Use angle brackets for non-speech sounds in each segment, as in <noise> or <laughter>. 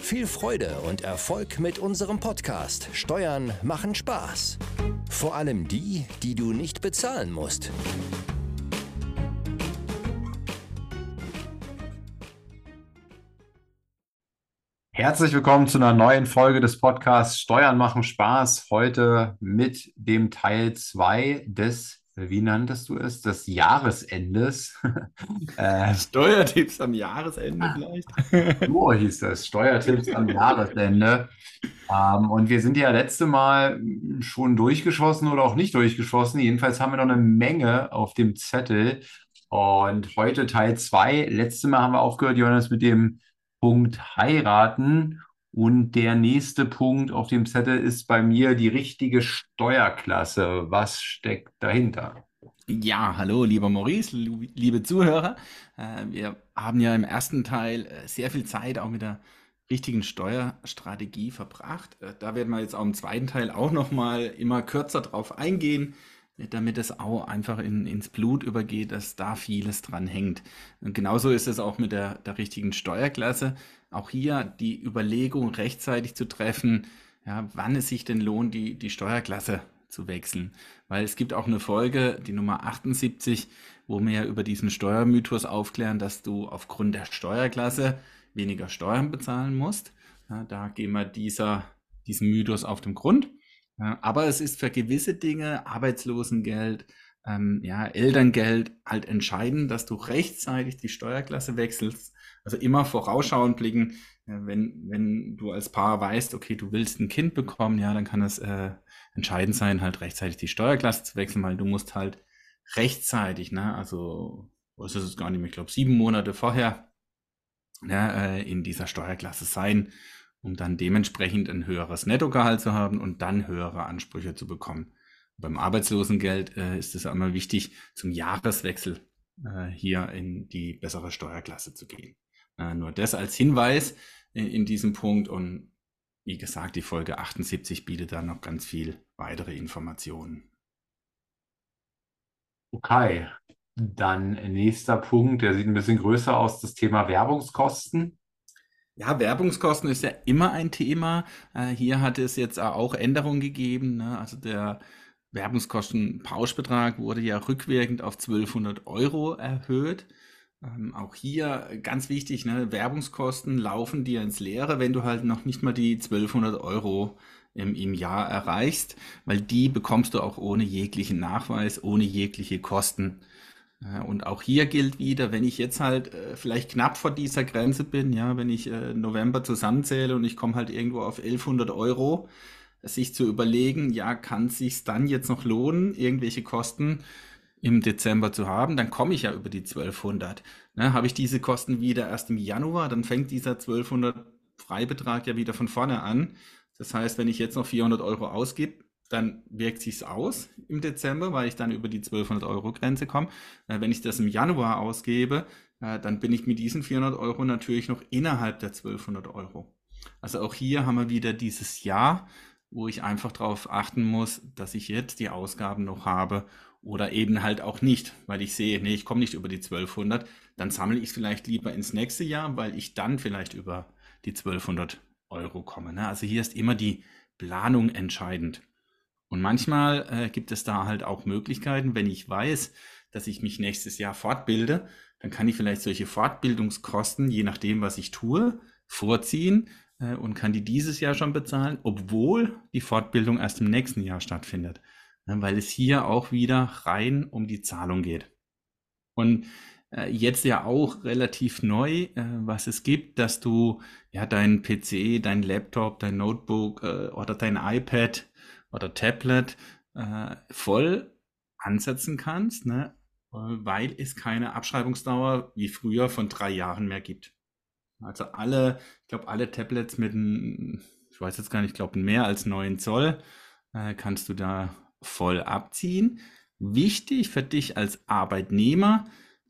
Viel Freude und Erfolg mit unserem Podcast Steuern machen Spaß. Vor allem die, die du nicht bezahlen musst. Herzlich willkommen zu einer neuen Folge des Podcasts Steuern machen Spaß. Heute mit dem Teil 2 des, wie nanntest du es, des Jahresendes. <laughs> <laughs> äh, Steuertipps am Jahresende vielleicht? so <laughs> hieß das, Steuertipps am Jahresende. Ähm, und wir sind ja letzte Mal schon durchgeschossen oder auch nicht durchgeschossen. Jedenfalls haben wir noch eine Menge auf dem Zettel. Und heute Teil 2. Letzte Mal haben wir aufgehört, Johannes, mit dem Punkt heiraten. Und der nächste Punkt auf dem Zettel ist bei mir die richtige Steuerklasse. Was steckt dahinter? Ja, hallo, lieber Maurice, liebe Zuhörer. Äh, wir haben ja im ersten Teil äh, sehr viel Zeit auch mit der richtigen Steuerstrategie verbracht. Äh, da werden wir jetzt auch im zweiten Teil auch nochmal immer kürzer drauf eingehen damit es auch einfach in, ins Blut übergeht, dass da vieles dran hängt. Und genauso ist es auch mit der, der richtigen Steuerklasse. Auch hier die Überlegung rechtzeitig zu treffen, ja, wann es sich denn lohnt, die, die Steuerklasse zu wechseln. Weil es gibt auch eine Folge, die Nummer 78, wo wir ja über diesen Steuermythos aufklären, dass du aufgrund der Steuerklasse weniger Steuern bezahlen musst. Ja, da gehen wir dieser, diesem Mythos auf den Grund. Ja, aber es ist für gewisse Dinge, Arbeitslosengeld, ähm, ja, Elterngeld, halt entscheidend, dass du rechtzeitig die Steuerklasse wechselst. Also immer vorausschauend blicken, wenn, wenn du als Paar weißt, okay, du willst ein Kind bekommen, ja, dann kann es äh, entscheidend sein, halt rechtzeitig die Steuerklasse zu wechseln, weil du musst halt rechtzeitig, ne, also, was ist es gar nicht mehr, ich glaube, sieben Monate vorher, ja, äh, in dieser Steuerklasse sein um dann dementsprechend ein höheres Nettogehalt zu haben und dann höhere Ansprüche zu bekommen. Beim Arbeitslosengeld äh, ist es einmal wichtig, zum Jahreswechsel äh, hier in die bessere Steuerklasse zu gehen. Äh, nur das als Hinweis in, in diesem Punkt und wie gesagt, die Folge 78 bietet dann noch ganz viel weitere Informationen. Okay, dann nächster Punkt, der sieht ein bisschen größer aus, das Thema Werbungskosten. Ja, Werbungskosten ist ja immer ein Thema. Äh, hier hat es jetzt auch Änderungen gegeben. Ne? Also der Werbungskostenpauschbetrag wurde ja rückwirkend auf 1200 Euro erhöht. Ähm, auch hier ganz wichtig, ne? Werbungskosten laufen dir ins Leere, wenn du halt noch nicht mal die 1200 Euro im, im Jahr erreichst, weil die bekommst du auch ohne jeglichen Nachweis, ohne jegliche Kosten. Und auch hier gilt wieder, wenn ich jetzt halt äh, vielleicht knapp vor dieser Grenze bin, ja, wenn ich äh, November zusammenzähle und ich komme halt irgendwo auf 1100 Euro, sich zu überlegen, ja, kann es sich dann jetzt noch lohnen, irgendwelche Kosten im Dezember zu haben, dann komme ich ja über die 1200. Ne, Habe ich diese Kosten wieder erst im Januar, dann fängt dieser 1200 Freibetrag ja wieder von vorne an. Das heißt, wenn ich jetzt noch 400 Euro ausgebe, dann wirkt sich's aus im Dezember, weil ich dann über die 1200 Euro Grenze komme. Äh, wenn ich das im Januar ausgebe, äh, dann bin ich mit diesen 400 Euro natürlich noch innerhalb der 1200 Euro. Also auch hier haben wir wieder dieses Jahr, wo ich einfach darauf achten muss, dass ich jetzt die Ausgaben noch habe oder eben halt auch nicht, weil ich sehe, nee, ich komme nicht über die 1200, dann sammle ich es vielleicht lieber ins nächste Jahr, weil ich dann vielleicht über die 1200 Euro komme. Ne? Also hier ist immer die Planung entscheidend. Und manchmal äh, gibt es da halt auch Möglichkeiten, wenn ich weiß, dass ich mich nächstes Jahr fortbilde, dann kann ich vielleicht solche Fortbildungskosten, je nachdem, was ich tue, vorziehen und kann die dieses Jahr schon bezahlen, obwohl die Fortbildung erst im nächsten Jahr stattfindet. Ja, weil es hier auch wieder rein um die Zahlung geht. Und äh, jetzt ja auch relativ neu, äh, was es gibt, dass du ja deinen PC, dein Laptop, dein Notebook äh, oder dein iPad oder Tablet äh, voll ansetzen kannst, ne? weil es keine Abschreibungsdauer wie früher von drei Jahren mehr gibt. Also alle, ich glaube, alle Tablets mit, einem, ich weiß jetzt gar nicht, ich glaube, mehr als 9 Zoll äh, kannst du da voll abziehen. Wichtig für dich als Arbeitnehmer,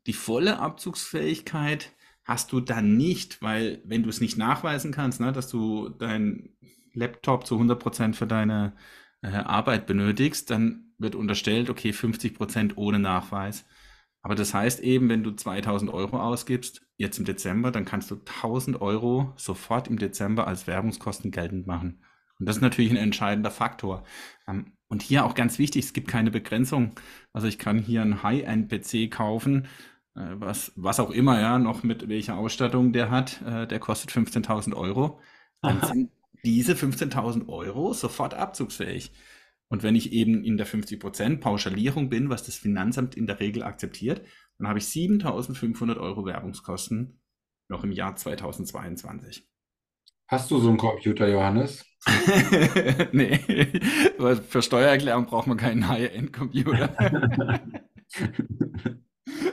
die volle Abzugsfähigkeit hast du dann nicht, weil wenn du es nicht nachweisen kannst, ne, dass du dein Laptop zu 100% für deine äh, Arbeit benötigst, dann wird unterstellt, okay, 50% ohne Nachweis. Aber das heißt eben, wenn du 2000 Euro ausgibst, jetzt im Dezember, dann kannst du 1000 Euro sofort im Dezember als Werbungskosten geltend machen. Und das ist natürlich ein entscheidender Faktor. Ähm, und hier auch ganz wichtig, es gibt keine Begrenzung. Also ich kann hier einen High-End-PC kaufen, äh, was, was auch immer, ja, noch mit welcher Ausstattung der hat, äh, der kostet 15.000 Euro. Dann sind diese 15.000 Euro sofort abzugsfähig. Und wenn ich eben in der 50% Pauschalierung bin, was das Finanzamt in der Regel akzeptiert, dann habe ich 7.500 Euro Werbungskosten noch im Jahr 2022. Hast du so einen Computer, Johannes? <laughs> nee, für Steuererklärung braucht man keinen High-End-Computer. <laughs>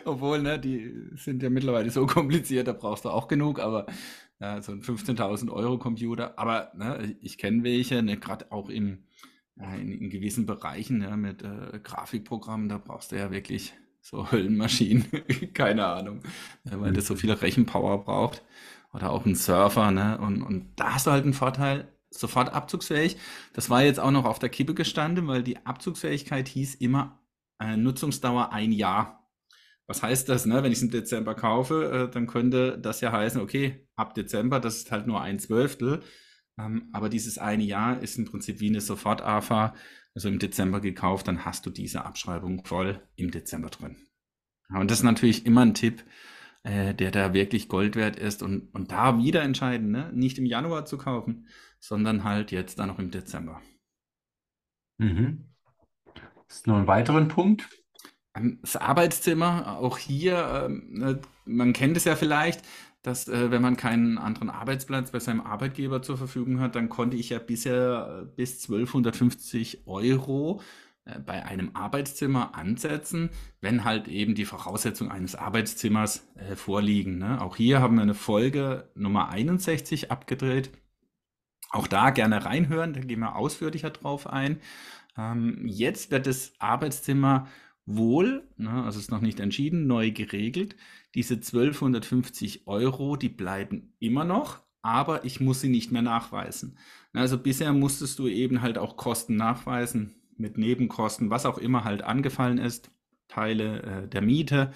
Obwohl, ne, die sind ja mittlerweile so kompliziert, da brauchst du auch genug, aber ja, so ein 15.000 Euro Computer. Aber ne, ich kenne welche, ne, gerade auch in, in, in, gewissen Bereichen ja, mit äh, Grafikprogrammen, da brauchst du ja wirklich so <laughs> Höllenmaschinen, <laughs> keine Ahnung, ja, weil das so viel Rechenpower braucht. Oder auch ein Surfer, ne? Und, und da hast du halt einen Vorteil, sofort abzugsfähig. Das war jetzt auch noch auf der Kippe gestanden, weil die Abzugsfähigkeit hieß immer äh, Nutzungsdauer ein Jahr. Was heißt das, ne? Wenn ich es im Dezember kaufe, äh, dann könnte das ja heißen, okay, ab Dezember, das ist halt nur ein Zwölftel. Ähm, aber dieses eine Jahr ist im Prinzip wie eine Sofort-AFA, also im Dezember gekauft, dann hast du diese Abschreibung voll im Dezember drin. Und das ist natürlich immer ein Tipp, äh, der da wirklich Gold wert ist und, und da wieder entscheiden, ne? nicht im Januar zu kaufen, sondern halt jetzt dann noch im Dezember. Mhm. Ist noch ein weiterer Punkt? Ähm, das Arbeitszimmer, auch hier, ähm, ne, man kennt es ja vielleicht, dass äh, wenn man keinen anderen Arbeitsplatz bei seinem Arbeitgeber zur Verfügung hat, dann konnte ich ja bisher äh, bis 1250 Euro äh, bei einem Arbeitszimmer ansetzen, wenn halt eben die Voraussetzungen eines Arbeitszimmers vorliegen. Ne? Auch hier haben wir eine Folge Nummer 61 abgedreht. Auch da gerne reinhören, da gehen wir ausführlicher drauf ein. Ähm, jetzt wird das Arbeitszimmer wohl, ne, also ist noch nicht entschieden, neu geregelt. Diese 1250 Euro, die bleiben immer noch, aber ich muss sie nicht mehr nachweisen. Also bisher musstest du eben halt auch Kosten nachweisen mit Nebenkosten, was auch immer halt angefallen ist, Teile äh, der Miete.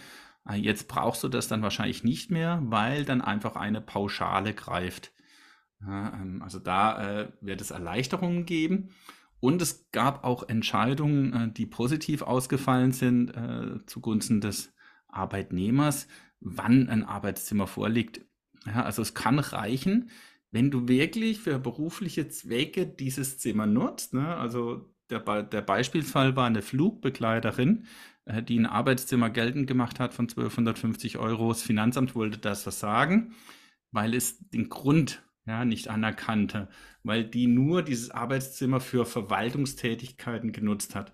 Äh, jetzt brauchst du das dann wahrscheinlich nicht mehr, weil dann einfach eine Pauschale greift. Ähm, also da äh, wird es Erleichterungen geben. Und es gab auch Entscheidungen, äh, die positiv ausgefallen sind zugunsten des Arbeitnehmers, wann ein Arbeitszimmer vorliegt. Ja, also es kann reichen, wenn du wirklich für berufliche Zwecke dieses Zimmer nutzt. Ne? Also der, der, Beispielsfall war eine Flugbegleiterin, äh, die ein Arbeitszimmer geltend gemacht hat von 1250 Euro. Das Finanzamt wollte das versagen, weil es den Grund ja, nicht anerkannte, weil die nur dieses Arbeitszimmer für Verwaltungstätigkeiten genutzt hat.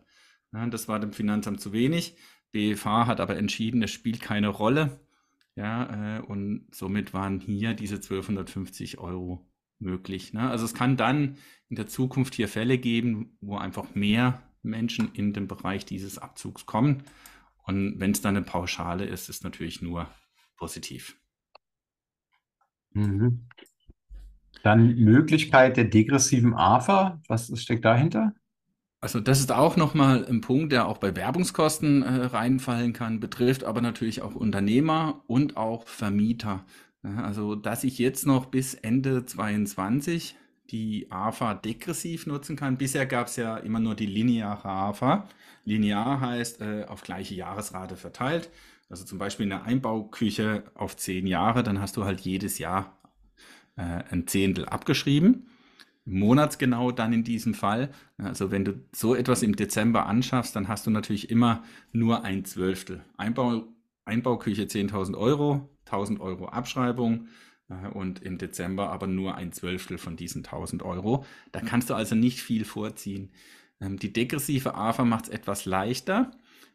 Ja, das war dem Finanzamt zu wenig. BFH hat aber entschieden, es spielt keine Rolle. Ja, äh, und somit waren hier diese 1250 Euro möglich. Ne? Also es kann dann in der Zukunft hier Fälle geben, wo einfach mehr Menschen in den Bereich dieses Abzugs kommen. Und wenn es dann eine Pauschale ist, ist natürlich nur positiv. Mhm. Dann Möglichkeit der degressiven AFA. Was steckt dahinter? Also das ist auch nochmal ein Punkt, der auch bei Werbungskosten äh, reinfallen kann, betrifft aber natürlich auch Unternehmer und auch Vermieter. Also dass ich jetzt noch bis Ende 22 die AFA degressiv nutzen kann. Bisher gab es ja immer nur die lineare AFA. Linear heißt äh, auf gleiche Jahresrate verteilt. Also zum Beispiel eine Einbauküche auf zehn Jahre, dann hast du halt jedes Jahr äh, ein Zehntel abgeschrieben. Monatsgenau dann in diesem Fall. Also wenn du so etwas im Dezember anschaffst, dann hast du natürlich immer nur ein Zwölftel. Einbau, Einbauküche 10.000 Euro, 1.000 Euro Abschreibung äh, und im Dezember aber nur ein Zwölftel von diesen 1.000 Euro. Da kannst du also nicht viel vorziehen. Ähm, die degressive AFA macht es etwas leichter,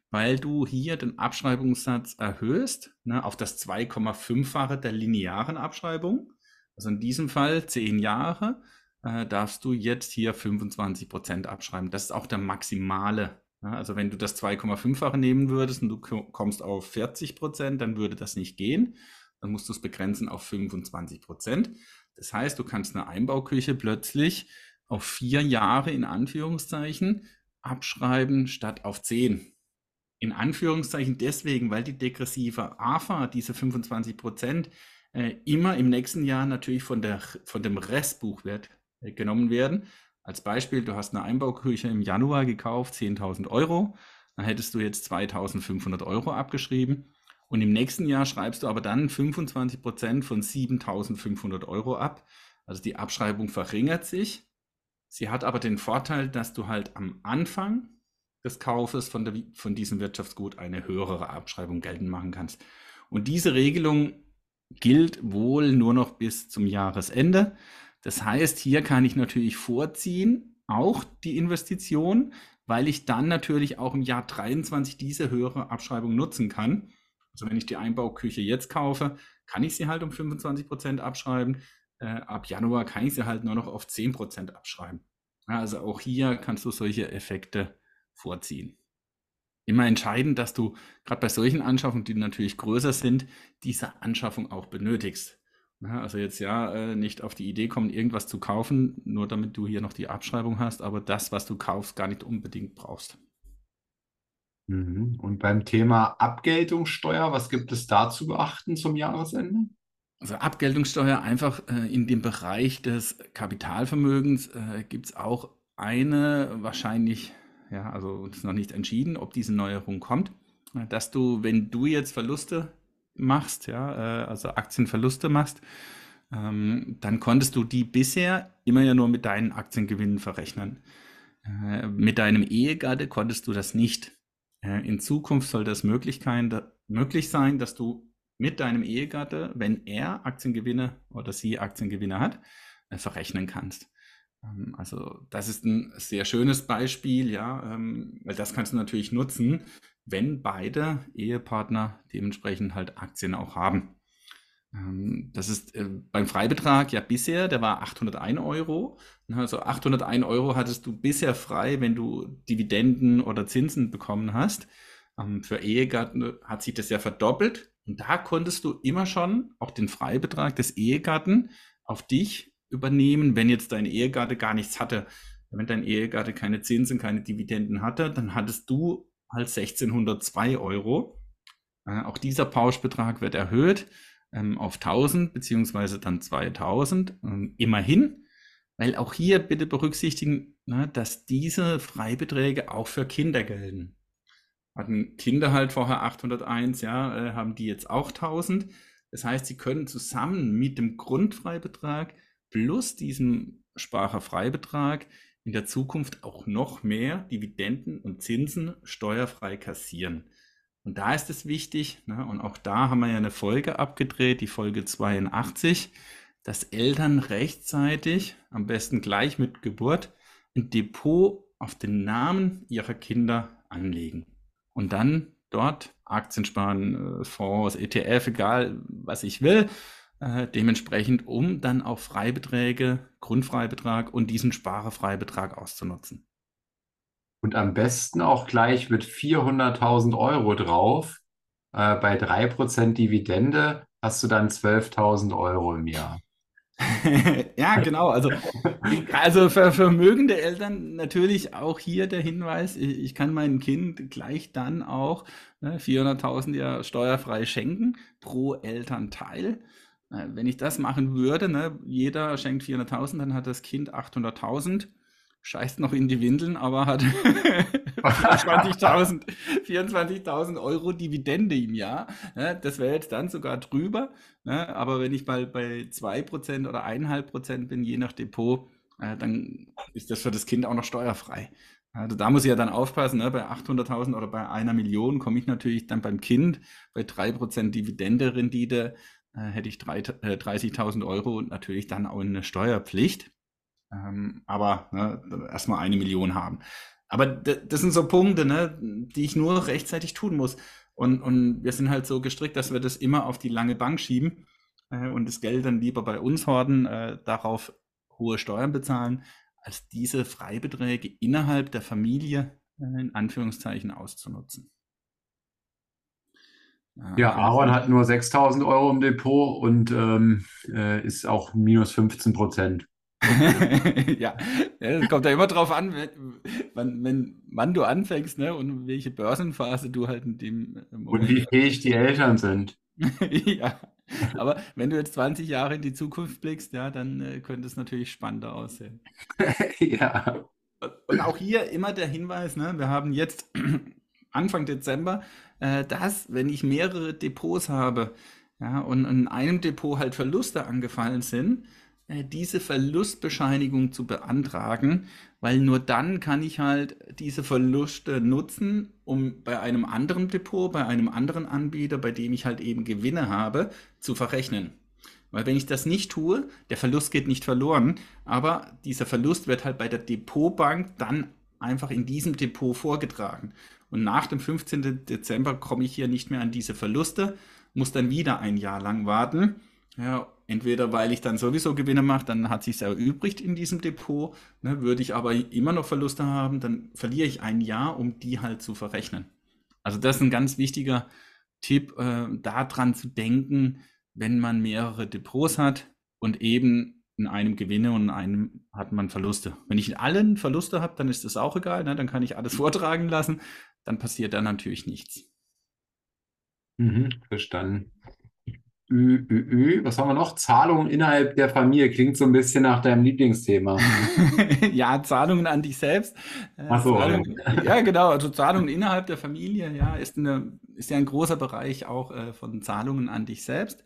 weil du hier den Abschreibungssatz erhöhst ne, auf das 2,5-fache der linearen Abschreibung. Also in diesem Fall zehn Jahre. Äh, darfst du jetzt hier 25 Prozent abschreiben. Das ist auch der maximale. Ja, also wenn du das 2,5-fache nehmen würdest und du kommst auf 40 Prozent, dann würde das nicht gehen. Dann musst du es begrenzen auf 25 Prozent. Das heißt, du kannst eine Einbauküche plötzlich auf vier Jahre in Anführungszeichen abschreiben statt auf zehn. In Anführungszeichen deswegen, weil die degressive AFA, diese 25 Prozent, äh, immer im nächsten Jahr natürlich von, der, von dem Restbuchwert genommen werden. Als Beispiel, du hast eine Einbauküche im Januar gekauft, 10.000 Euro, dann hättest du jetzt 2.500 Euro abgeschrieben. Und im nächsten Jahr schreibst du aber dann 25 Prozent von 7.500 Euro ab. Also die Abschreibung verringert sich. Sie hat aber den Vorteil, dass du halt am Anfang des Kaufes von, der, von diesem Wirtschaftsgut eine höhere Abschreibung geltend machen kannst. Und diese Regelung gilt wohl nur noch bis zum Jahresende. Das heißt, hier kann ich natürlich vorziehen, auch die Investition, weil ich dann natürlich auch im Jahr 23 diese höhere Abschreibung nutzen kann. Also wenn ich die Einbauküche jetzt kaufe, kann ich sie halt um 25 Prozent abschreiben. Äh, ab Januar kann ich sie halt nur noch auf 10 Prozent abschreiben. Ja, also auch hier kannst du solche Effekte vorziehen. Immer entscheidend, dass du gerade bei solchen Anschaffungen, die natürlich größer sind, diese Anschaffung auch benötigst. Ja, also jetzt ja äh, nicht auf die Idee kommen, irgendwas zu kaufen, nur damit du hier noch die Abschreibung hast, aber das, was du kaufst, gar nicht unbedingt brauchst. Mhm. Und beim Thema Abgeltungssteuer, was gibt es da zu beachten zum Jahresende? Also Abgeltungssteuer einfach äh, in dem Bereich des Kapitalvermögens äh, gibt es auch eine wahrscheinlich, ja, also es ist noch nicht entschieden, ob diese Neuerung kommt, dass du, wenn du jetzt Verluste machst, ja, äh, also Aktienverluste machst, ähm, dann konntest du die bisher immer ja nur mit deinen Aktiengewinnen verrechnen. Äh, mit deinem Ehegatte konntest du das nicht. Äh, in Zukunft soll das möglich sein, dass du mit deinem Ehegatte, wenn er Aktiengewinne oder sie Aktiengewinne hat, verrechnen kannst. Ähm, also das ist ein sehr schönes Beispiel, ja, ähm, weil das kannst du natürlich nutzen, wenn beide Ehepartner dementsprechend halt Aktien auch haben. Ähm, das ist äh, beim Freibetrag ja bisher, der war 801 Euro. Also 801 Euro hattest du bisher frei, wenn du Dividenden oder Zinsen bekommen hast. Für Ehegatten hat sich das ja verdoppelt und da konntest du immer schon auch den Freibetrag des Ehegatten auf dich übernehmen, wenn jetzt dein Ehegatte gar nichts hatte. Wenn dein Ehegatte keine Zinsen, keine Dividenden hatte, dann hattest du halt 1602 Euro. Äh, auch dieser Pauschbetrag wird erhöht ähm, auf 1000 beziehungsweise dann 2000. Ähm, immerhin, weil auch hier bitte berücksichtigen, na, ne, dass diese Freibeträge auch für Kinder gelten hatten Kinder halt vorher 801, ja, äh, haben die jetzt auch 1000. Das heißt, sie können zusammen mit dem Grundfreibetrag plus diesem Sparerfreibetrag in der Zukunft auch noch mehr Dividenden und Zinsen steuerfrei kassieren. Und da ist es wichtig, ne, und auch da haben wir ja eine Folge abgedreht, die Folge 82, dass Eltern rechtzeitig, am besten gleich mit Geburt, ein Depot auf den Namen ihrer Kinder anlegen und dann dort Aktien sparen, äh, Fonds, ETF, egal was ich will, äh, dementsprechend, um dann auch Freibeträge, Grundfreibetrag und diesen Sparerfreibetrag auszunutzen. Und am besten auch gleich mit 400.000 Euro drauf. Äh, bei 3% Dividende hast du dann 12.000 Euro im Jahr. <laughs> ja, genau. Also, also für vermögende Eltern natürlich auch hier der Hinweis, ich, ich kann meinem Kind gleich dann auch ne, 400.000 ja steuerfrei schenken pro Elternteil. Äh, wenn ich das machen würde, ne, jeder schenkt 400.000, dann hat das Kind 800.000 scheißt noch in die Windeln, aber hat <laughs> 24.000 24 Euro Dividende im Jahr. Ne? Das wäre jetzt dann sogar drüber. Ne? Aber wenn ich mal bei 2% oder 1,5% bin, je nach Depot, äh, dann ist das für das Kind auch noch steuerfrei. Also da muss ich ja dann aufpassen, ne? bei 800.000 oder bei einer Million komme ich natürlich dann beim Kind bei 3% Dividende-Rendite, äh, hätte ich 30.000 äh, Euro und natürlich dann auch eine Steuerpflicht. Ähm, aber ne, erstmal eine Million haben. Aber das sind so Punkte, ne, die ich nur rechtzeitig tun muss. Und, und wir sind halt so gestrickt, dass wir das immer auf die lange Bank schieben äh, und das Geld dann lieber bei uns horten. Äh, darauf hohe Steuern bezahlen, als diese Freibeträge innerhalb der Familie äh, in Anführungszeichen auszunutzen. Ja, Aaron hat nur 6000 Euro im Depot und ähm, äh, ist auch minus 15 Prozent. <laughs> ja, es kommt ja immer drauf an, wenn, wenn, wann du anfängst ne, und welche Börsenphase du halt in dem Moment Und wie fähig die Eltern sind. <laughs> ja, aber wenn du jetzt 20 Jahre in die Zukunft blickst, ja, dann äh, könnte es natürlich spannender aussehen. <laughs> ja. Und auch hier immer der Hinweis, ne, wir haben jetzt <clears throat> Anfang Dezember, äh, dass, wenn ich mehrere Depots habe, ja, und in einem Depot halt Verluste angefallen sind, äh, diese Verlustbescheinigung zu beantragen, weil nur dann kann ich halt diese Verluste nutzen, um bei einem anderen Depot, bei einem anderen Anbieter, bei dem ich halt eben Gewinne habe, zu verrechnen. Weil wenn ich das nicht tue, der Verlust geht nicht verloren, aber dieser Verlust wird halt bei der Depotbank dann einfach in diesem Depot vorgetragen. Und nach dem 15. Dezember komme ich hier nicht mehr an diese Verluste, muss dann wieder ein Jahr lang warten. Ja, entweder weil ich dann sowieso Gewinne mache, dann hat sich erübrigt in diesem Depot. Ne, würde ich aber immer noch Verluste haben, dann verliere ich ein Jahr, um die halt zu verrechnen. Also das ist ein ganz wichtiger Tipp, äh, daran zu denken, wenn man mehrere Depots hat und eben in einem Gewinne und in einem hat man Verluste. Wenn ich in allen Verluste habe, dann ist das auch egal, ne? dann kann ich alles <laughs> vortragen lassen, dann passiert da natürlich nichts. Mhm, verstanden. Ü, ü, ü. Was haben wir noch? Zahlungen innerhalb der Familie. Klingt so ein bisschen nach deinem Lieblingsthema. <laughs> ja, Zahlungen an dich selbst. Äh, Ach so. Zahlungen, ja, genau. Also Zahlungen innerhalb der Familie, ja, ist, eine, ist ja ein großer Bereich auch äh, von Zahlungen an dich selbst.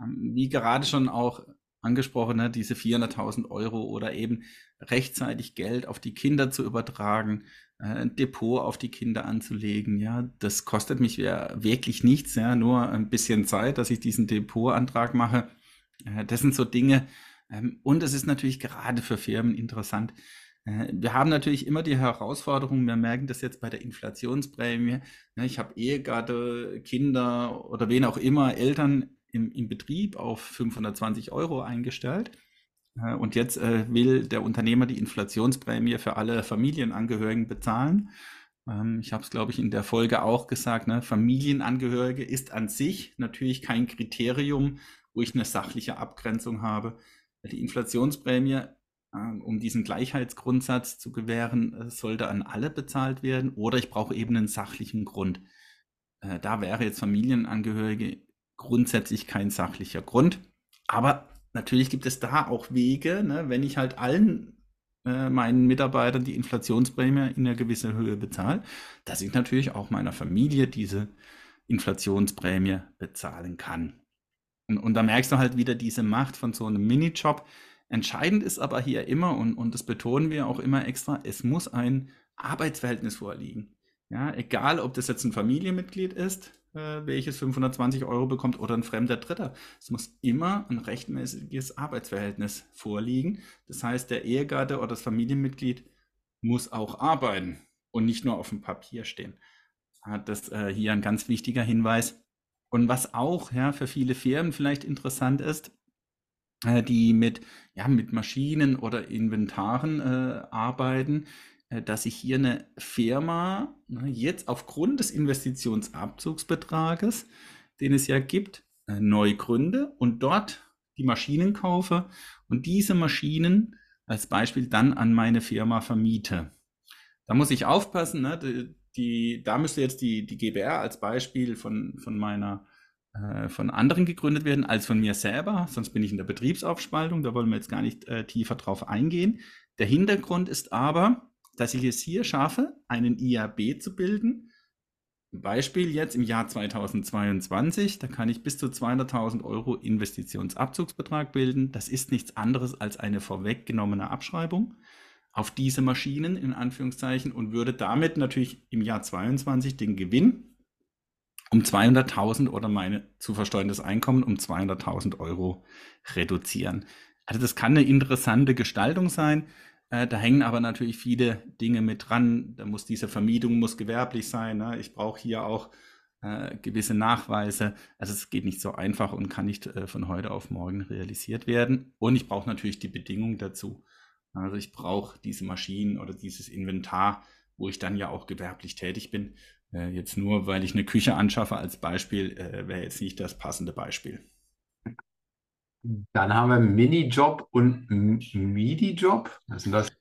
Ähm, wie gerade schon auch angesprochen, ne, diese 400.000 Euro oder eben rechtzeitig Geld auf die Kinder zu übertragen äh, ein Depot auf die Kinder anzulegen. Ja, das kostet mich ja wirklich nichts, ja, nur ein bisschen Zeit, dass ich diesen Depotantrag mache. Äh, das sind so Dinge. Ähm, und es ist natürlich gerade für Firmen interessant. Äh, wir haben natürlich immer die Herausforderung, wir merken das jetzt bei der Inflationsprämie. Ne, ich habe Ehegatte, Kinder oder wen auch immer, Eltern im, im Betrieb auf 520 Euro eingestellt. Äh, und jetzt äh, will der Unternehmer die Inflationsprämie für alle Familienangehörigen bezahlen. Ähm, ich habe es, glaube ich, in der Folge auch gesagt, ne? Familienangehörige ist an sich natürlich kein Kriterium, wo ich eine sachliche Abgrenzung habe. Die Inflationsprämie, äh, um diesen Gleichheitsgrundsatz zu gewähren, äh, sollte an alle bezahlt werden oder ich brauche eben einen sachlichen Grund. Äh, da wäre jetzt Familienangehörige grundsätzlich kein sachlicher Grund. Aber natürlich gibt es da auch Wege, ne, wenn ich halt allen äh, meinen Mitarbeitern die Inflationsprämie in einer gewissen Höhe bezahle, dass ich natürlich auch meiner Familie diese Inflationsprämie bezahlen kann. Und, und da merkst du halt wieder diese Macht von so einem Minijob. Entscheidend ist aber hier immer, und, und das betonen wir auch immer extra, es muss ein Arbeitsverhältnis vorliegen. Ja, egal, ob das jetzt ein Familienmitglied ist, äh, welches 520 Euro bekommt oder ein fremder Dritter. Es muss immer ein rechtmäßiges Arbeitsverhältnis vorliegen. Das heißt, der Ehegatte oder das Familienmitglied muss auch arbeiten und nicht nur auf dem Papier stehen. Das äh, hier ein ganz wichtiger Hinweis. Und was auch ja, für viele Firmen vielleicht interessant ist, äh, die mit, ja, mit Maschinen oder Inventaren äh, arbeiten, dass ich hier eine Firma ne, jetzt aufgrund des Investitionsabzugsbetrages, den es ja gibt, äh, neu gründe und dort die Maschinen kaufe und diese Maschinen als Beispiel dann an meine Firma vermiete. Da muss ich aufpassen, ne? die, die, da müsste jetzt die, die GBR als Beispiel von, von meiner äh, von anderen gegründet werden als von mir selber, sonst bin ich in der Betriebsaufspaltung, da wollen wir jetzt gar nicht äh, tiefer drauf eingehen. Der Hintergrund ist aber, dass ich es hier schaffe, einen IAB zu bilden. Beispiel jetzt im Jahr 2022, da kann ich bis zu 200.000 Euro Investitionsabzugsbetrag bilden. Das ist nichts anderes als eine vorweggenommene Abschreibung auf diese Maschinen in Anführungszeichen und würde damit natürlich im Jahr 22 den Gewinn um 200.000 oder meine zu versteuerndes Einkommen um 200.000 Euro reduzieren. Also das kann eine interessante Gestaltung sein. Äh, da hängen aber natürlich viele Dinge mit dran. Da muss diese Vermietung muss gewerblich sein. Ne? Ich brauche hier auch äh, gewisse Nachweise. Also es geht nicht so einfach und kann nicht äh, von heute auf morgen realisiert werden. Und ich brauche natürlich die Bedingungen dazu. Also ich brauche diese Maschinen oder dieses Inventar, wo ich dann ja auch gewerblich tätig bin. Äh, jetzt nur, weil ich eine Küche anschaffe als Beispiel, äh, wäre jetzt nicht das passende Beispiel. Dann haben wir Minijob und Midi-Job. Was sind das?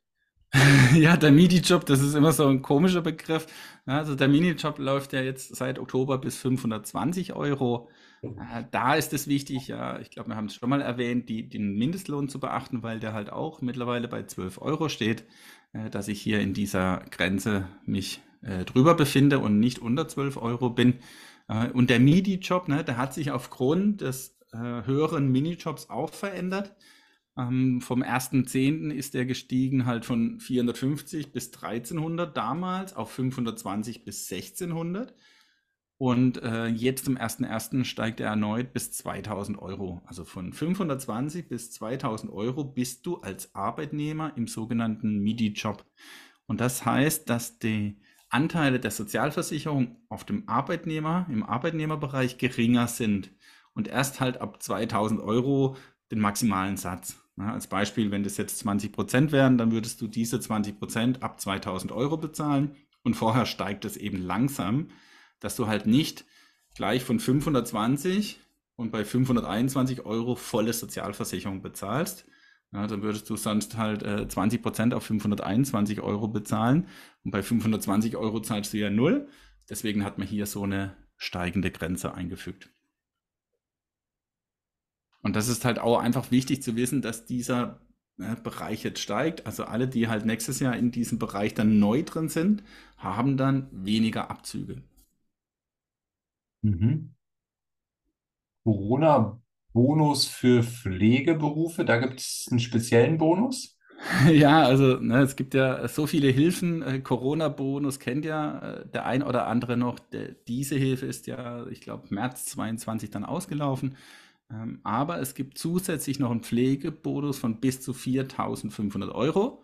<laughs> Ja, der Midi-Job, das ist immer so ein komischer Begriff. Also der Mini-Job läuft ja jetzt seit Oktober bis 520 Euro. Äh, da ist es wichtig, ja, ich glaube, wir haben es schon mal erwähnt, die, den Mindestlohn zu beachten, weil der halt auch mittlerweile bei 12 Euro steht, äh, dass ich hier in dieser Grenze mich äh, drüber befinde und nicht unter 12 Euro bin. und der Midi-Job, ne, der hat sich aufgrund des höheren Minijobs auch verändert. Ähm, vom 1.10. ist der gestiegen halt von 450 bis 1300 damals auf 520 bis 1600. Und äh, jetzt zum 1.1. steigt er erneut bis 2000 Euro. Also von 520 bis 2000 Euro bist du als Arbeitnehmer im sogenannten MIDI-Job. Und das heißt, dass die Anteile der Sozialversicherung auf dem Arbeitnehmer, im Arbeitnehmerbereich geringer sind. Und erst halt ab 2000 Euro den maximalen Satz. Ja, als Beispiel, wenn das jetzt 20 Prozent wären, dann würdest du diese 20 Prozent ab 2000 Euro bezahlen. Und vorher steigt es eben langsam, dass du halt nicht gleich von 520 und bei 521 Euro volle Sozialversicherung bezahlst. Ja, dann würdest du sonst halt äh, 20 Prozent auf 521 Euro bezahlen. Und bei 520 Euro zahlst du ja null. Deswegen hat man hier so eine steigende Grenze eingefügt. Und das ist halt auch einfach wichtig zu wissen, dass dieser ne, Bereich jetzt steigt. Also alle, die halt nächstes Jahr in diesem Bereich dann neu drin sind, haben dann weniger Abzüge. Mhm. Corona-Bonus für Pflegeberufe, da gibt es einen speziellen Bonus? <laughs> Ja, also ne, es gibt ja so viele Hilfen. Äh, Corona-Bonus kennt ja äh, der ein oder andere noch. Der, diese Hilfe ist ja, ich glaube, März 22 dann ausgelaufen. Ähm, aber es gibt zusätzlich noch einen Pflegebonus von bis zu 4.500 Euro,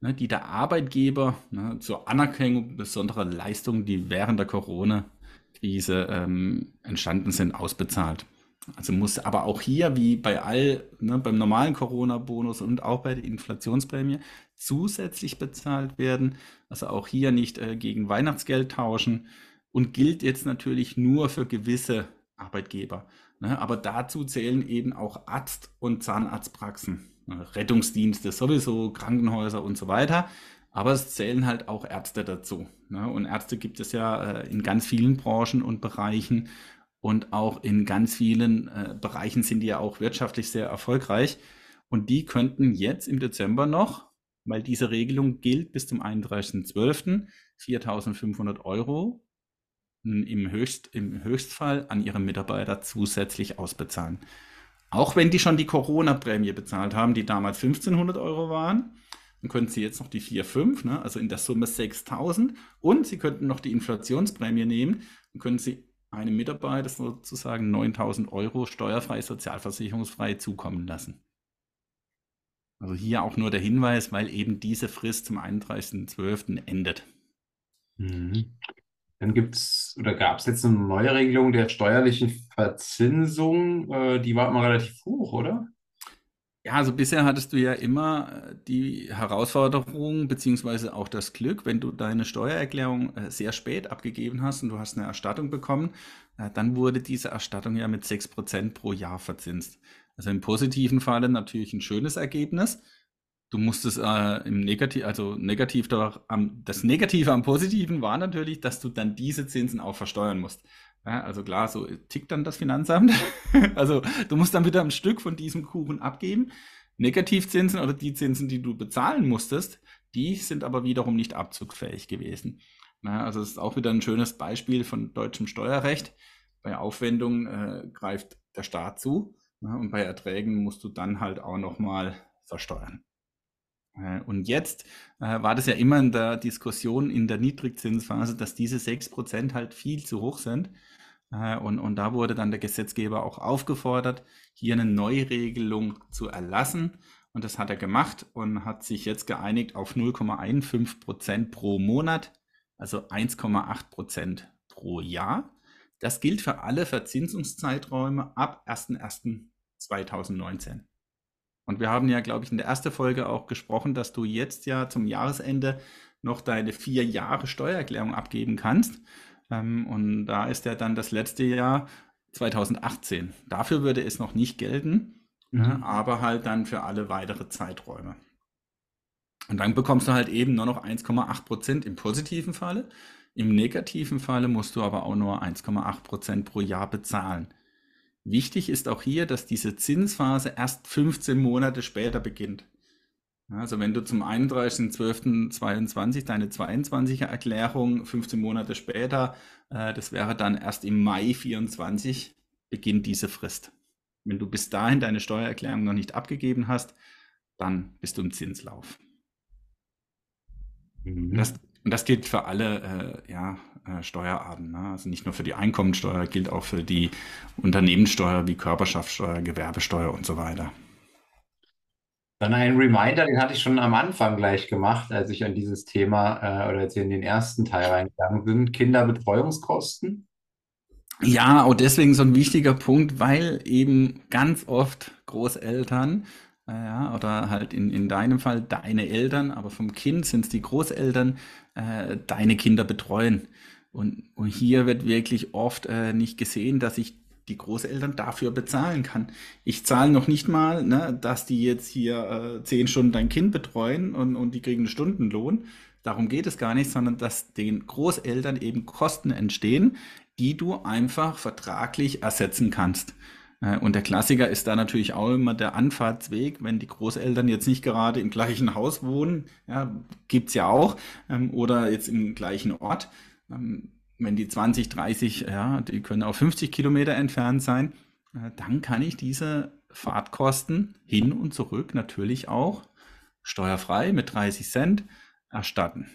ne, die der Arbeitgeber ne, zur Anerkennung besonderer Leistungen, die während der Corona-Krise ähm, entstanden sind, ausbezahlt. Also muss aber auch hier, wie bei all, ne, beim normalen Corona-Bonus und auch bei der Inflationsprämie, zusätzlich bezahlt werden. Also auch hier nicht äh, gegen Weihnachtsgeld tauschen und gilt jetzt natürlich nur für gewisse Arbeitgeber. Ne? Aber dazu zählen eben auch Arzt- und Zahnarztpraxen, ne? Rettungsdienste sowieso, Krankenhäuser und so weiter. Aber es zählen halt auch Ärzte dazu. Ne? Und Ärzte gibt es ja äh, in ganz vielen Branchen und Bereichen. Und auch in ganz vielen äh, Bereichen sind die ja auch wirtschaftlich sehr erfolgreich. Und die könnten jetzt im Dezember noch, weil diese Regelung gilt bis zum 31.12., 4.500 Euro im, Höchst, im Höchstfall an ihre Mitarbeiter zusätzlich ausbezahlen. Auch wenn die schon die Corona-Prämie bezahlt haben, die damals 1500 Euro waren, dann können sie jetzt noch die 4,5, ne? also in der Summe 6000 und sie könnten noch die Inflationsprämie nehmen und können sie einem Mitarbeiter sozusagen 9000 Euro steuerfrei, sozialversicherungsfrei zukommen lassen. Also hier auch nur der Hinweis, weil eben diese Frist zum 31.12. endet. Mhm. Dann gibt es oder gab es jetzt eine neue Regelung der steuerlichen Verzinsung. Äh, die war immer relativ hoch, oder? Ja, also bisher hattest du ja immer äh, die Herausforderung beziehungsweise auch das Glück, wenn du deine Steuererklärung äh, sehr spät abgegeben hast und du hast eine Erstattung bekommen, dann wurde diese Erstattung ja mit 6% pro Jahr verzinst. Also im positiven Falle natürlich ein schönes Ergebnis. Du musstest äh, im Negativ, also negativ da, am, das Negative am Positiven war natürlich, dass du dann diese Zinsen auch versteuern musst. Ja, also klar, so tickt dann das Finanzamt. <laughs> also du musst dann wieder ein Stück von diesem Kuchen abgeben. Negativzinsen oder die Zinsen, die du bezahlen musstest, die sind aber wiederum nicht abzugsfähig gewesen. Ja, also es ist auch wieder ein schönes Beispiel von deutschem Steuerrecht. Bei Aufwendungen äh, greift der Staat zu ja, und bei Erträgen musst du dann halt auch nochmal versteuern. Äh, und jetzt äh, war das ja immer in der Diskussion in der Niedrigzinsphase, dass diese 6% halt viel zu hoch sind. Äh, und, und da wurde dann der Gesetzgeber auch aufgefordert, hier eine Neuregelung zu erlassen. Und das hat er gemacht und hat sich jetzt geeinigt auf 0,15% pro Monat, also 1,8% pro Jahr. Das gilt für alle Verzinsungszeiträume ab 01.01.2019. Und wir haben ja, glaube ich, in der ersten Folge auch gesprochen, dass du jetzt ja zum Jahresende noch deine vier Jahre Steuererklärung abgeben kannst. Ähm, und da ist ja dann das letzte Jahr 2018. Dafür würde es noch nicht gelten, mhm. aber halt dann für alle weitere Zeiträume. Und dann bekommst du halt eben nur noch 1,8 Prozent im positiven Falle. Im negativen Falle musst du aber auch nur 1,8 Prozent pro Jahr bezahlen. Wichtig ist auch hier, dass diese Zinsphase erst 15 Monate später beginnt. Also wenn du zum 31.12.22 deine 22er Erklärung 15 Monate später, äh, das wäre dann erst im Mai 24, beginnt diese Frist. Wenn du bis dahin deine Steuererklärung noch nicht abgegeben hast, dann bist du im Zinslauf. Mhm. Das, und das gilt für alle äh, ja, äh, Steuerarten. Ne? Also nicht nur für die Einkommensteuer, gilt auch für die Unternehmenssteuer wie Körperschaftssteuer, Gewerbesteuer und so weiter. Dann ein Reminder, den hatte ich schon am Anfang gleich gemacht, als ich an dieses Thema äh, oder als wir in den ersten Teil reingegangen sind. Kinderbetreuungskosten. Ja, auch deswegen so ein wichtiger Punkt, weil eben ganz oft Großeltern äh, ja, oder halt in, in deinem Fall deine Eltern, aber vom Kind sind es die Großeltern, äh, deine Kinder betreuen. Und, und hier wird wirklich oft äh, nicht gesehen, dass ich die Großeltern dafür bezahlen kann. Ich zahle noch nicht mal, ne, dass die jetzt hier äh, zehn Stunden dein Kind betreuen und, und die kriegen einen Stundenlohn. Darum geht es gar nicht, sondern dass den Großeltern eben Kosten entstehen, die du einfach vertraglich ersetzen kannst. Äh, und der Klassiker ist da natürlich auch immer der Anfahrtsweg, wenn die Großeltern jetzt nicht gerade im gleichen Haus wohnen, ja, es ja auch, ähm, oder jetzt im gleichen Ort. Ähm, wenn die 20, 30, ja, die können auch 50 Kilometer entfernt sein, äh, dann kann ich diese Fahrtkosten hin und zurück natürlich auch steuerfrei mit 30 Cent erstatten.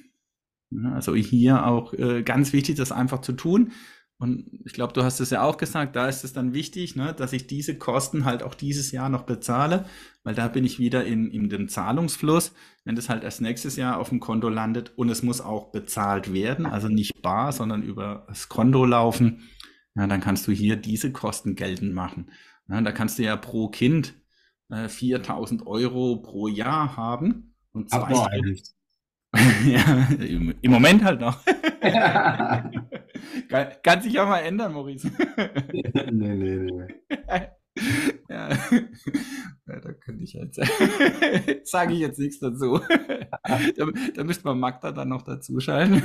Also hier auch äh, ganz wichtig, das einfach zu tun. Und ich glaube, du hast es ja auch gesagt, da ist es dann wichtig, ne, dass ich diese Kosten halt auch dieses Jahr noch bezahle, weil da bin ich wieder in, in dem Zahlungsfluss. Wenn das halt erst nächstes Jahr auf dem Konto landet und es muss auch bezahlt werden, also nicht bar, sondern über das Konto laufen, ja, dann kannst du hier diese Kosten geltend machen. Ja, da kannst du ja pro Kind äh, 4000 Euro pro Jahr haben. Und zwei, <laughs> ja, im, im, Moment halt noch. <laughs> <laughs> kann, kann, sich ja mal ändern, Maurice. <laughs> nee, nee, nee. <laughs> ja. ja, da könnte ich jetzt, <laughs> sage ich jetzt nichts dazu. da, da müsste man Magda dann noch dazu schalten.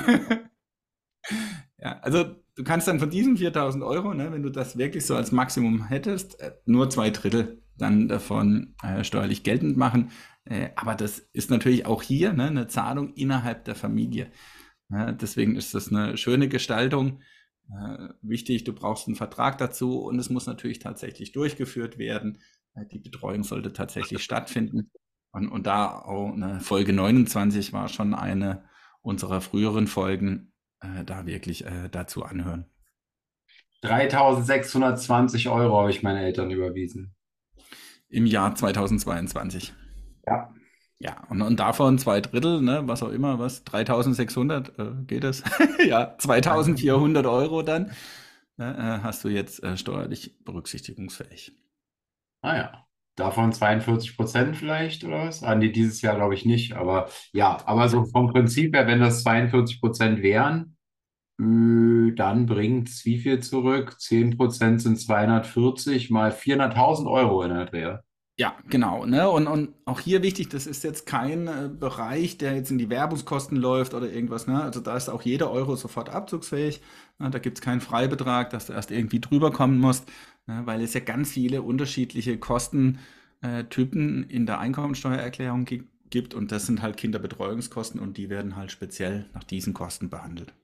ja, also du kannst dann von diesen 4000 Euro, ne, wenn du das wirklich so als Maximum hättest, äh, nur zwei Drittel dann davon äh, steuerlich geltend machen. Äh, aber das ist natürlich auch hier ne, eine Zahlung innerhalb der Familie. Ja, deswegen ist das eine schöne Gestaltung. Äh, wichtig, du brauchst einen Vertrag dazu und es muss natürlich tatsächlich durchgeführt werden. Äh, die Betreuung sollte tatsächlich stattfinden. Und, und da auch eine Folge 29 war schon eine unserer früheren Folgen, äh, da wirklich äh, dazu anhören. 3620 Euro habe ich meinen Eltern überwiesen. Im Jahr 2022. Ja. Ja, und, und davon zwei Drittel, ne, was auch immer, was, 3600 äh, geht es? <laughs> ja, 2400 Euro dann ne, äh, hast du jetzt äh, steuerlich berücksichtigungsfähig. Ah ja, davon 42 Prozent vielleicht oder was? Ah, nee, dieses Jahr glaube ich nicht, aber ja, aber so vom Prinzip her, wenn das 42 Prozent wären, dann bringt es wie viel zurück? 10 Prozent sind 240 mal 400.000 Euro in der Dreh. Ja, genau. Ne? Und, und auch hier wichtig, das ist jetzt kein äh, Bereich, der jetzt in die Werbungskosten läuft oder irgendwas. Ne? Also da ist auch jeder Euro sofort abzugsfähig. Ne? Da gibt es keinen Freibetrag, dass du erst irgendwie drüber kommen musst, ne? weil es ja ganz viele unterschiedliche Kostentypen äh, in der Einkommensteuererklärung gibt. Und das sind halt Kinderbetreuungskosten und die werden halt speziell nach diesen Kosten behandelt.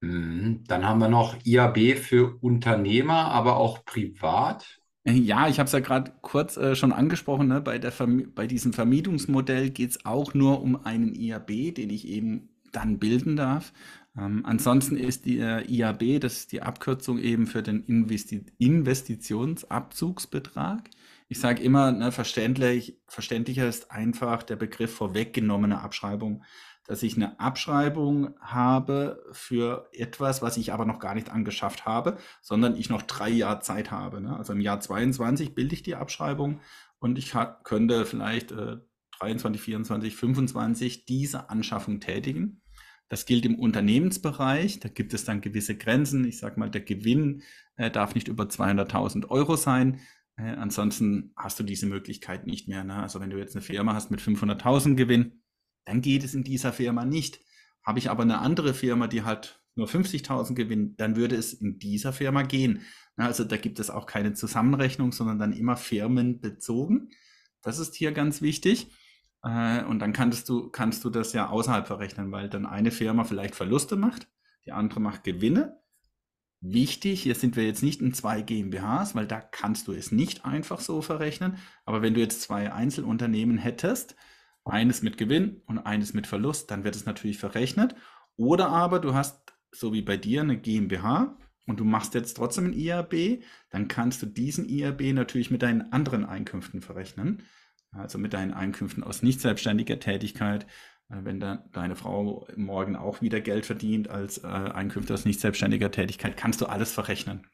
Mhm. Dann haben wir noch IAB für Unternehmer, aber auch privat. Ja, ich habe es ja gerade kurz äh, schon angesprochen, ne? bei, der bei diesem Vermietungsmodell geht es auch nur um einen IAB, den ich eben dann bilden darf. Ähm, ansonsten ist die äh, IAB, das ist die Abkürzung eben für den Investi Investitionsabzugsbetrag. ich sage immer, ne, verständlich, verständlicher ist einfach der Begriff vorweggenommene Abschreibung, dass ich eine Abschreibung habe für etwas, was ich aber noch gar nicht angeschafft habe, sondern ich noch drei Jahre Zeit habe. Ne? Also im Jahr 22 bilde ich die Abschreibung und ich könnte vielleicht äh, 23, 24, 25 diese Anschaffung tätigen. Das gilt im Unternehmensbereich. Da gibt es dann gewisse Grenzen. Ich sage mal, der Gewinn äh, darf nicht über 200.000 Euro sein. Äh, ansonsten hast du diese Möglichkeit nicht mehr. Ne? Also wenn du jetzt eine Firma hast mit 500.000 Gewinn, dann geht es in dieser Firma nicht. Habe ich aber eine andere Firma, die halt nur 50.000 gewinnt, dann würde es in dieser Firma gehen. Also da gibt es auch keine Zusammenrechnung, sondern dann immer firmenbezogen. Das ist hier ganz wichtig. Äh, und dann kannst du, kannst du das ja außerhalb verrechnen, weil dann eine Firma vielleicht Verluste macht, die andere macht Gewinne. Wichtig, hier sind wir jetzt nicht in zwei GmbHs, weil da kannst du es nicht einfach so verrechnen. Aber wenn du jetzt zwei Einzelunternehmen hättest, eines mit Gewinn und eines mit Verlust, dann wird es natürlich verrechnet. Oder aber du hast, so wie bei dir, eine GmbH und du machst jetzt trotzdem ein IAB, dann kannst du diesen IAB natürlich mit deinen anderen Einkünften verrechnen also mit deinen Einkünften aus nicht selbstständiger Tätigkeit. Äh, wenn da deine Frau morgen auch wieder Geld verdient als äh, Einkünfte aus nicht selbstständiger Tätigkeit, kannst du alles verrechnen.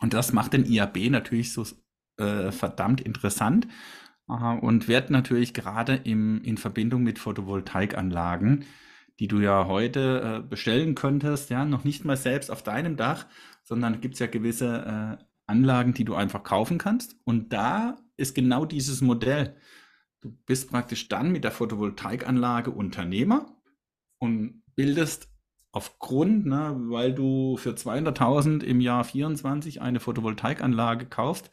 Und das macht den IAB natürlich so äh, verdammt interessant äh, und wird natürlich gerade im, in Verbindung mit Photovoltaikanlagen, die du ja heute äh, bestellen könntest, ja, noch nicht mal selbst auf deinem Dach, sondern gibt es ja gewisse äh, Anlagen, die du einfach kaufen kannst. Und da ist genau dieses Modell. Du bist praktisch dann mit der Photovoltaikanlage Unternehmer und bildest aufgrund, ne, weil du für 200.000 im Jahr 24 eine Photovoltaikanlage kaufst,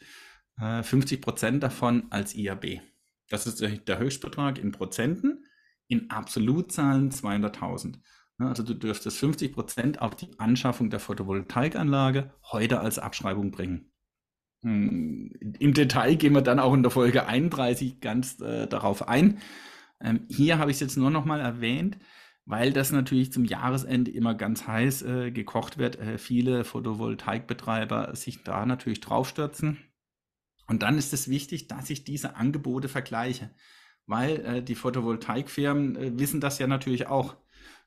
äh, 50 Prozent davon als IAB. Das ist der Höchstbetrag in Prozenten, in Absolutzahlen 200.000. Ne, also du dürftest 50 Prozent auf die Anschaffung der Photovoltaikanlage heute als Abschreibung bringen. Hm, Im Detail gehen wir dann auch in der Folge 31 ganz äh, darauf ein. Ähm, hier habe ich es jetzt nur noch mal erwähnt, weil das natürlich zum Jahresende immer ganz heiß äh, gekocht wird. Äh, viele Photovoltaikbetreiber sich da natürlich draufstürzen. Und dann ist es wichtig, dass ich diese Angebote vergleiche, weil äh, die Photovoltaikfirmen äh, wissen das ja natürlich auch.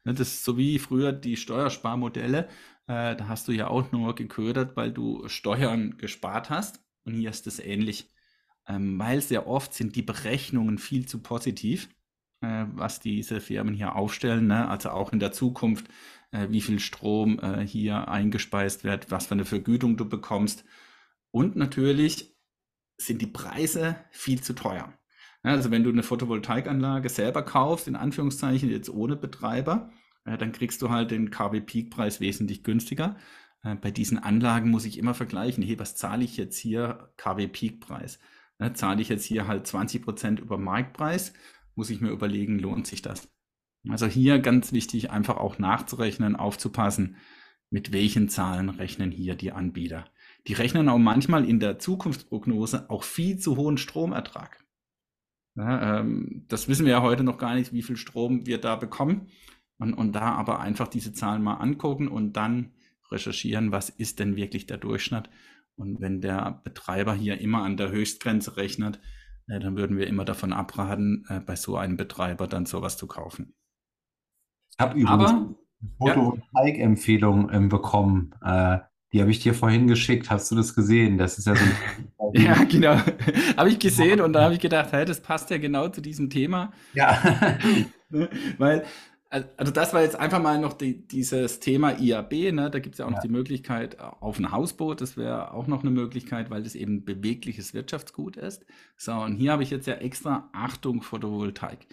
Ne, das ist so wie früher die Steuersparmodelle. Äh, da hast du ja auch nur geködert, weil du Steuern gespart hast. Und hier ist es ähnlich. Ähm, weil sehr oft sind die Berechnungen viel zu positiv, äh, was diese Firmen hier aufstellen. Ne? Also auch in der Zukunft, äh, wie viel Strom äh, hier eingespeist wird, was für eine Vergütung du bekommst. Und natürlich sind die Preise viel zu teuer. Also wenn du eine Photovoltaikanlage selber kaufst, in Anführungszeichen jetzt ohne Betreiber, äh, dann kriegst du halt den KW Peak Preis wesentlich günstiger. Äh, bei diesen Anlagen muss ich immer vergleichen, hey, was zahle ich jetzt hier KW Peak Preis? Ne, zahle ich jetzt hier halt 20 Prozent über Marktpreis, muss ich mir überlegen, lohnt sich das? Also hier ganz wichtig, einfach auch nachzurechnen, aufzupassen, mit welchen Zahlen rechnen hier die Anbieter. Die rechnen auch manchmal in der Zukunftsprognose auch viel zu hohen Stromertrag. Ja, ähm, das wissen wir ja heute noch gar nicht, wie viel Strom wir da bekommen. Und, und da aber einfach diese Zahlen mal angucken und dann recherchieren, was ist denn wirklich der Durchschnitt. Und wenn der Betreiber hier immer an der Höchstgrenze rechnet, äh, dann würden wir immer davon abraten, äh, bei so einem Betreiber dann sowas zu kaufen. Ich habe übrigens eine Photovoltaik-Empfehlung ähm, bekommen. Die habe ich dir vorhin geschickt. Hast du das gesehen? Das ist ja so ein <laughs> Ja, genau. <laughs> habe ich gesehen und da habe ich gedacht, hey, das passt ja genau zu diesem Thema. Ja. <laughs> Weil also das war jetzt einfach mal noch die, dieses Thema IAB, ne? da gibt es ja auch noch die Möglichkeit auf ein Hausboot, das wäre auch noch eine Möglichkeit, weil das eben bewegliches Wirtschaftsgut ist. So, und hier habe ich jetzt ja extra Achtung Photovoltaik.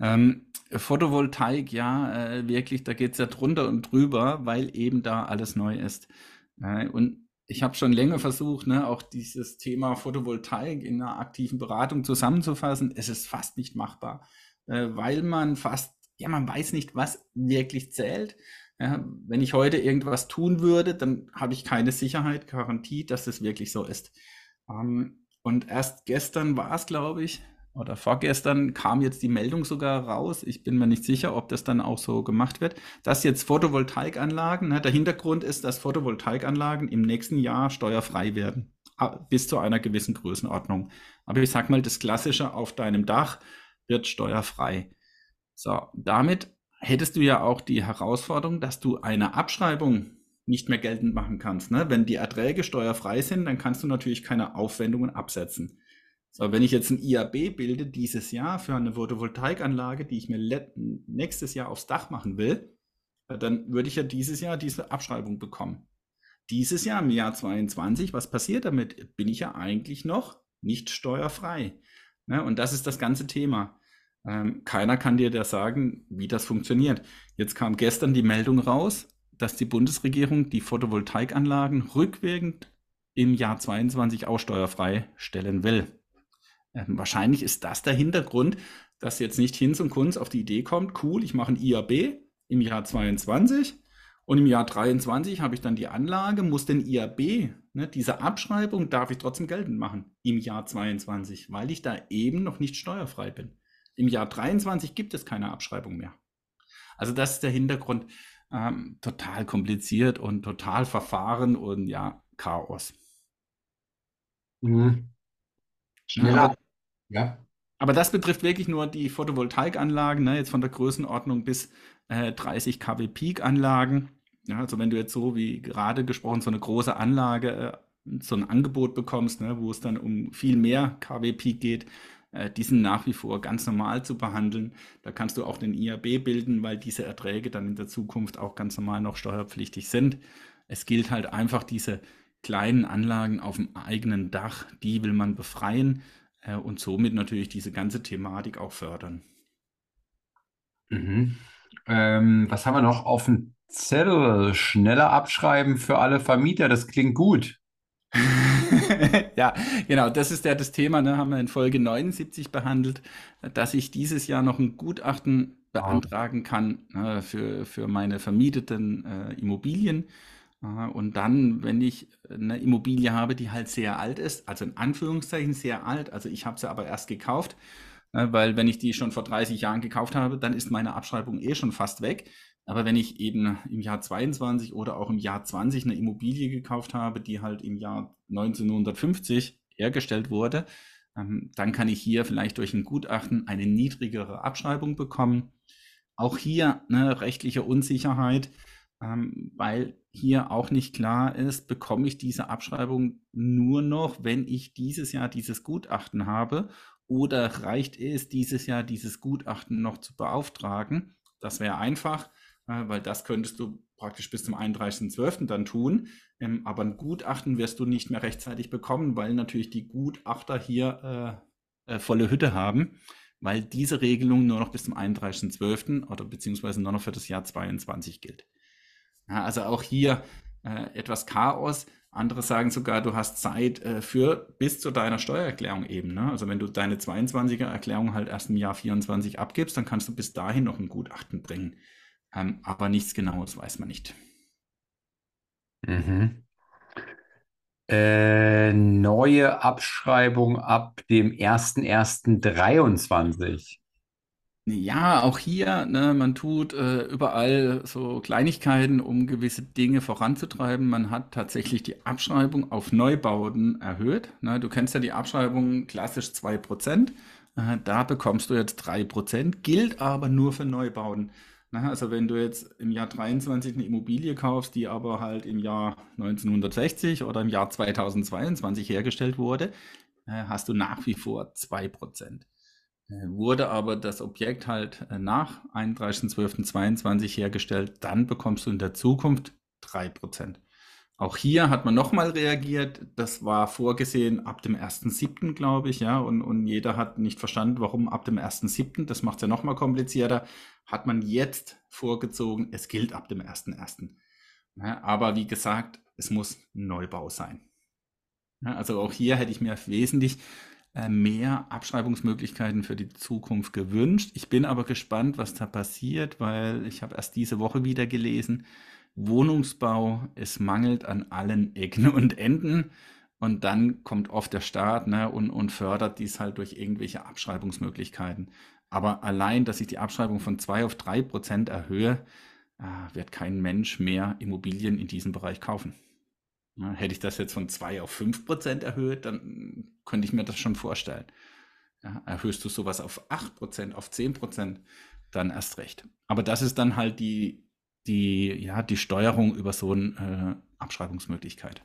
Ähm, Photovoltaik, ja, äh, wirklich, da geht es ja drunter und drüber, weil eben da alles neu ist. Und ich habe schon länger versucht, ne, auch dieses Thema Photovoltaik in einer aktiven Beratung zusammenzufassen. Es ist fast nicht machbar, äh, weil man fast ja, man weiß nicht, was wirklich zählt. Ja, wenn ich heute irgendwas tun würde, dann habe ich keine Sicherheit, Garantie, dass es wirklich so ist. Ähm, und erst gestern war es, glaube ich, oder vorgestern kam jetzt die Meldung sogar raus. Ich bin mir nicht sicher, ob das dann auch so gemacht wird, dass jetzt Photovoltaikanlagen, ne, der Hintergrund ist, dass Photovoltaikanlagen im nächsten Jahr steuerfrei werden. bis zu einer gewissen Größenordnung. Aber ich sag mal, das Klassische auf deinem Dach wird steuerfrei. So, damit hättest du ja auch die Herausforderung, dass du eine Abschreibung nicht mehr geltend machen kannst. Ne? Wenn die Erträge steuerfrei sind, dann kannst du natürlich keine Aufwendungen absetzen. So, wenn ich jetzt ein IAB bilde dieses Jahr für eine Photovoltaikanlage, die ich mir nächstes Jahr aufs Dach machen will, äh, dann würde ich ja dieses Jahr diese Abschreibung bekommen. Dieses Jahr im Jahr 22, was passiert damit? Bin ich ja eigentlich noch nicht steuerfrei. Ne? Und das ist das ganze Thema. Ähm, keiner kann dir da sagen, wie das funktioniert. Jetzt kam gestern die Meldung raus, dass die Bundesregierung die Photovoltaikanlagen rückwirkend im Jahr 22 auch steuerfrei stellen will. Ähm, wahrscheinlich ist das der Hintergrund, dass jetzt nicht Hinz und Kunz auf die Idee kommt, cool, ich mache ein IAB im Jahr 22 und im Jahr 23 habe ich dann die Anlage, muss den IAB, ne, diese Abschreibung darf ich trotzdem geltend machen im Jahr 22, weil ich da eben noch nicht steuerfrei bin. Im Jahr 23 gibt es keine Abschreibung mehr. Also das ist der Hintergrund. Ähm, total kompliziert und total verfahren und ja, Chaos. Mhm. Schneller. Ja. Aber das betrifft wirklich nur die Photovoltaikanlagen, ne, jetzt von der Größenordnung bis äh, 30 kW Peak-Anlagen. Ja, also wenn du jetzt so wie gerade gesprochen so eine große Anlage, äh, so ein Angebot bekommst, ne, wo es dann um viel mehr kW Peak geht, äh, die sind nach wie vor ganz normal zu behandeln. Da kannst du auch den IAB bilden, weil diese Erträge dann in der Zukunft auch ganz normal noch steuerpflichtig sind. Es gilt halt einfach diese kleinen Anlagen auf dem eigenen Dach, die will man befreien äh, und somit natürlich diese ganze Thematik auch fördern. Mhm. Ähm, was haben wir noch auf dem Zettel? Schneller abschreiben für alle Vermieter, das klingt gut. <laughs> ja, genau, das ist ja das Thema, ne, haben wir in Folge 79 behandelt, dass ich dieses Jahr noch ein Gutachten beantragen kann äh, für, für meine vermieteten äh, Immobilien. Äh, und dann, wenn ich eine Immobilie habe, die halt sehr alt ist, also in Anführungszeichen sehr alt, also ich habe sie aber erst gekauft, äh, weil wenn ich die schon vor 30 Jahren gekauft habe, dann ist meine Abschreibung eh schon fast weg. Aber wenn ich eben im Jahr 22 oder auch im Jahr 20 eine Immobilie gekauft habe, die halt im Jahr 1950 hergestellt wurde, ähm, dann kann ich hier vielleicht durch ein Gutachten eine niedrigere Abschreibung bekommen. Auch hier eine rechtliche Unsicherheit, ähm, weil hier auch nicht klar ist, bekomme ich diese Abschreibung nur noch, wenn ich dieses Jahr dieses Gutachten habe oder reicht es dieses Jahr dieses Gutachten noch zu beauftragen? Das wäre einfach weil das könntest du praktisch bis zum 31.12. dann tun. Ähm, aber ein Gutachten wirst du nicht mehr rechtzeitig bekommen, weil natürlich die Gutachter hier äh, äh, volle Hütte haben, weil diese Regelung nur noch bis zum 31.12. oder beziehungsweise nur noch für das Jahr 22 gilt. Ja, also auch hier äh, etwas Chaos. Andere sagen sogar, du hast Zeit äh, für bis zu deiner Steuererklärung eben. Ne? Also wenn du deine 22er Erklärung halt erst im Jahr 24 abgibst, dann kannst du bis dahin noch ein Gutachten bringen. Ähm, aber nichts Genaues weiß man nicht. Mhm. Äh, neue Abschreibung ab dem 01.01.23. Ja, auch hier, ne, man tut äh, überall so Kleinigkeiten, um gewisse Dinge voranzutreiben. Man hat tatsächlich die Abschreibung auf Neubauten erhöht. Ne, du kennst ja die Abschreibung klassisch 2%. Äh, da bekommst du jetzt 3%, gilt aber nur für Neubauten. Na, also wenn du jetzt im Jahr 23 eine Immobilie kaufst, die aber halt im Jahr 1960 oder im Jahr 2022 hergestellt wurde, äh, hast du nach wie vor 2%. Äh, wurde aber das Objekt halt äh, nach 31.12.22 hergestellt, dann bekommst du in der Zukunft 3%. Auch hier hat man nochmal reagiert. Das war vorgesehen ab dem 1.7., glaube ich, ja. Und, und jeder hat nicht verstanden, warum ab dem 1.7. Das macht es ja nochmal komplizierter. Hat man jetzt vorgezogen, es gilt ab dem 1.1. Ja, aber wie gesagt, es muss Neubau sein. Ja, also auch hier hätte ich mir wesentlich mehr Abschreibungsmöglichkeiten für die Zukunft gewünscht. Ich bin aber gespannt, was da passiert, weil ich habe erst diese Woche wieder gelesen, Wohnungsbau, es mangelt an allen Ecken und Enden. Und dann kommt oft der Staat ne, und, und fördert dies halt durch irgendwelche Abschreibungsmöglichkeiten. Aber allein, dass ich die Abschreibung von 2 auf 3 Prozent erhöhe, äh, wird kein Mensch mehr Immobilien in diesem Bereich kaufen. Ja, hätte ich das jetzt von 2 auf 5 Prozent erhöht, dann könnte ich mir das schon vorstellen. Ja, erhöhst du sowas auf 8 Prozent, auf 10 Prozent, dann erst recht. Aber das ist dann halt die, die, ja, die Steuerung über so eine äh, Abschreibungsmöglichkeit.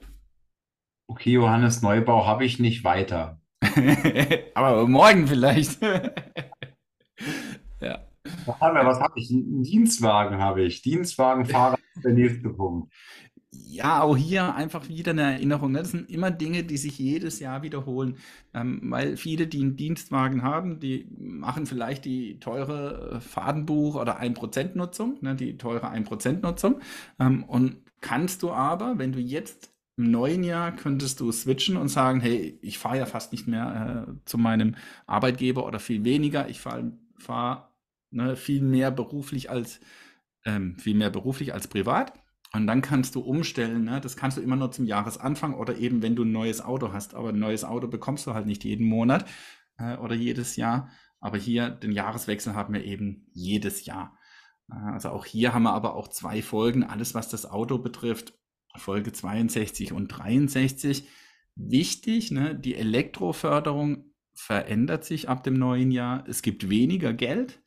Okay, Johannes, Neubau habe ich nicht weiter. <laughs> Aber morgen vielleicht. <laughs> ja. Was habe ich? Einen Dienstwagen habe ich. Dienstwagenfahrer ist der nächste Punkt. Ja, auch hier einfach wieder eine Erinnerung. Ne? Das sind immer Dinge, die sich jedes Jahr wiederholen. Ähm, weil viele, die einen Dienstwagen haben, die machen vielleicht die teure äh, Fadenbuch- oder 1%-Nutzung, ne? die teure 1%-Nutzung. Ähm, und kannst du aber, wenn du jetzt im neuen Jahr könntest du switchen und sagen, hey, ich fahre ja fast nicht mehr äh, zu meinem Arbeitgeber oder viel weniger. Ich fahre fahr, ne, viel mehr beruflich als ähm, viel mehr beruflich als privat. Und dann kannst du umstellen. Ne? Das kannst du immer nur zum Jahresanfang oder eben, wenn du ein neues Auto hast. Aber ein neues Auto bekommst du halt nicht jeden Monat äh, oder jedes Jahr. Aber hier den Jahreswechsel haben wir eben jedes Jahr. Äh, also auch hier haben wir aber auch zwei Folgen. Alles, was das Auto betrifft, Folge 62 und 63. Wichtig, ne, die Elektroförderung verändert sich ab dem neuen Jahr. Es gibt weniger Geld.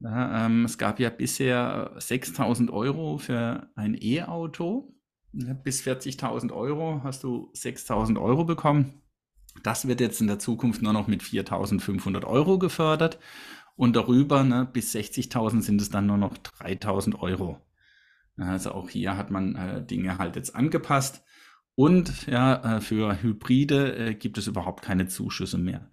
Ja, ähm, es gab ja bisher 6000 Euro für ein E-Auto. Bis 40.000 Euro hast du 6000 Euro bekommen. Das wird jetzt in der Zukunft nur noch mit 4.500 Euro gefördert. Und darüber, ne, bis 60.000 sind es dann nur noch 3.000 Euro. Also auch hier hat man äh, Dinge halt jetzt angepasst. Und ja, äh, für Hybride äh, gibt es überhaupt keine Zuschüsse mehr.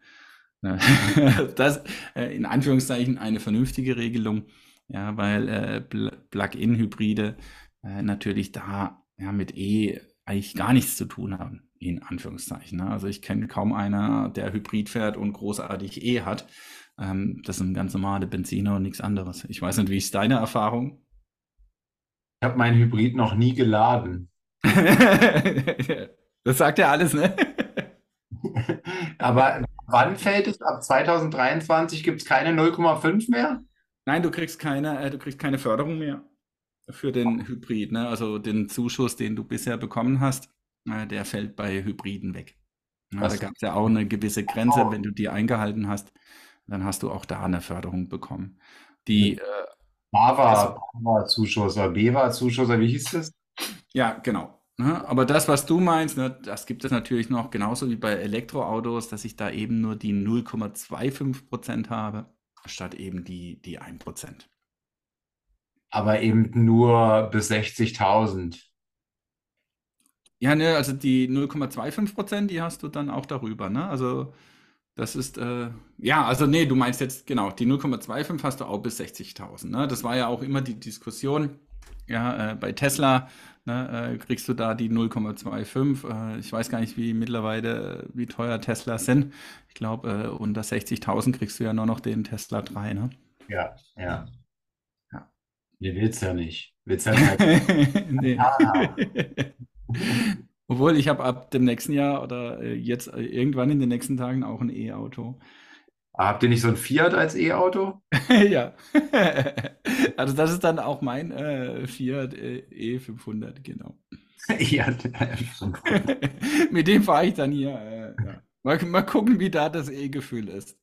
<laughs> das äh, in Anführungszeichen eine vernünftige Regelung, ja, weil äh, Plug-in-Hybride äh, natürlich da ja, mit E eigentlich gar nichts zu tun haben, in Anführungszeichen. Ne? Also ich kenne kaum einer, der Hybrid fährt und großartig E hat. Ähm, das sind ganz normale Benziner und nichts anderes. Ich weiß nicht, wie ist deine Erfahrung? Ich habe meinen Hybrid noch nie geladen. <laughs> das sagt ja alles, ne? <laughs> Aber wann fällt es? Ab 2023 gibt es keine 0,5 mehr? Nein, du kriegst keine, äh, du kriegst keine Förderung mehr für den Hybrid. Ne? Also den Zuschuss, den du bisher bekommen hast, äh, der fällt bei Hybriden weg. Ja, da gab es ja auch eine gewisse Grenze, oh. wenn du die eingehalten hast, dann hast du auch da eine Förderung bekommen. Die äh, BAWA-Zuschuss oder BEWA-Zuschuss, wie hieß das? Ja, genau. Ne? Aber das, was du meinst, ne, das gibt es natürlich noch genauso wie bei Elektroautos, dass ich da eben nur die 0,25% habe, statt eben die, die 1% Aber eben nur bis 60.000. Ja, ne, also die 0,25% die hast du dann auch darüber, ne? Also das ist, äh, ja, also nee, du meinst jetzt, genau, die 0,25 hast du auch bis 60.000. Ne? Das war ja auch immer die Diskussion. Ja, äh, bei Tesla ne, äh, kriegst du da die 0,25. Äh, ich weiß gar nicht, wie mittlerweile, wie teuer Tesla sind. Ich glaube, äh, unter 60.000 kriegst du ja nur noch den Tesla 3, ne? Ja, ja. ja. Nee, willst ja nicht. Willst ja nicht. <laughs> nee. <laughs> Obwohl, ich habe ab dem nächsten Jahr oder jetzt irgendwann in den nächsten Tagen auch ein E-Auto. Habt ihr nicht so ein Fiat als E-Auto? <laughs> ja. <laughs> also das ist dann auch mein äh, Fiat äh, E500, genau. <laughs> ja, Mit dem fahre ich dann hier. Äh, ja. mal, mal gucken, wie da das E-Gefühl ist.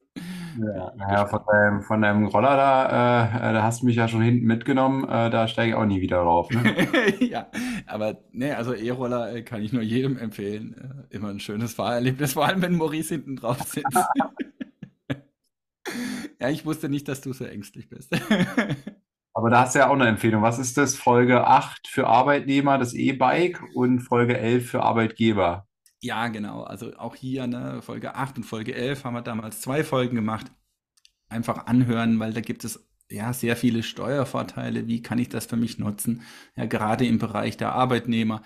Ja, naja, von deinem, von deinem Roller da, äh, da hast du mich ja schon hinten mitgenommen, äh, da steige ich auch nie wieder rauf. Ne? ja, aber ne, also E-Roller äh, kann ich nur jedem empfehlen. Äh, immer ein schönes Fahrerlebnis, vor allem wenn Maurice hinten drauf sitzt. Ja, ich wusste nicht, dass du so ängstlich bist. <laughs> aber da hast du ja auch eine Empfehlung. Was ist das? Folge 8 für Arbeitnehmer, das E-Bike und Folge 11 für Arbeitgeber. Ja, genau. Also auch hier, ne, Folge 8 und Folge 11 haben wir damals zwei Folgen gemacht. Einfach anhören, weil da gibt es ja sehr viele Steuervorteile. Wie kann ich das für mich nutzen? Ja, gerade im Bereich der Arbeitnehmer.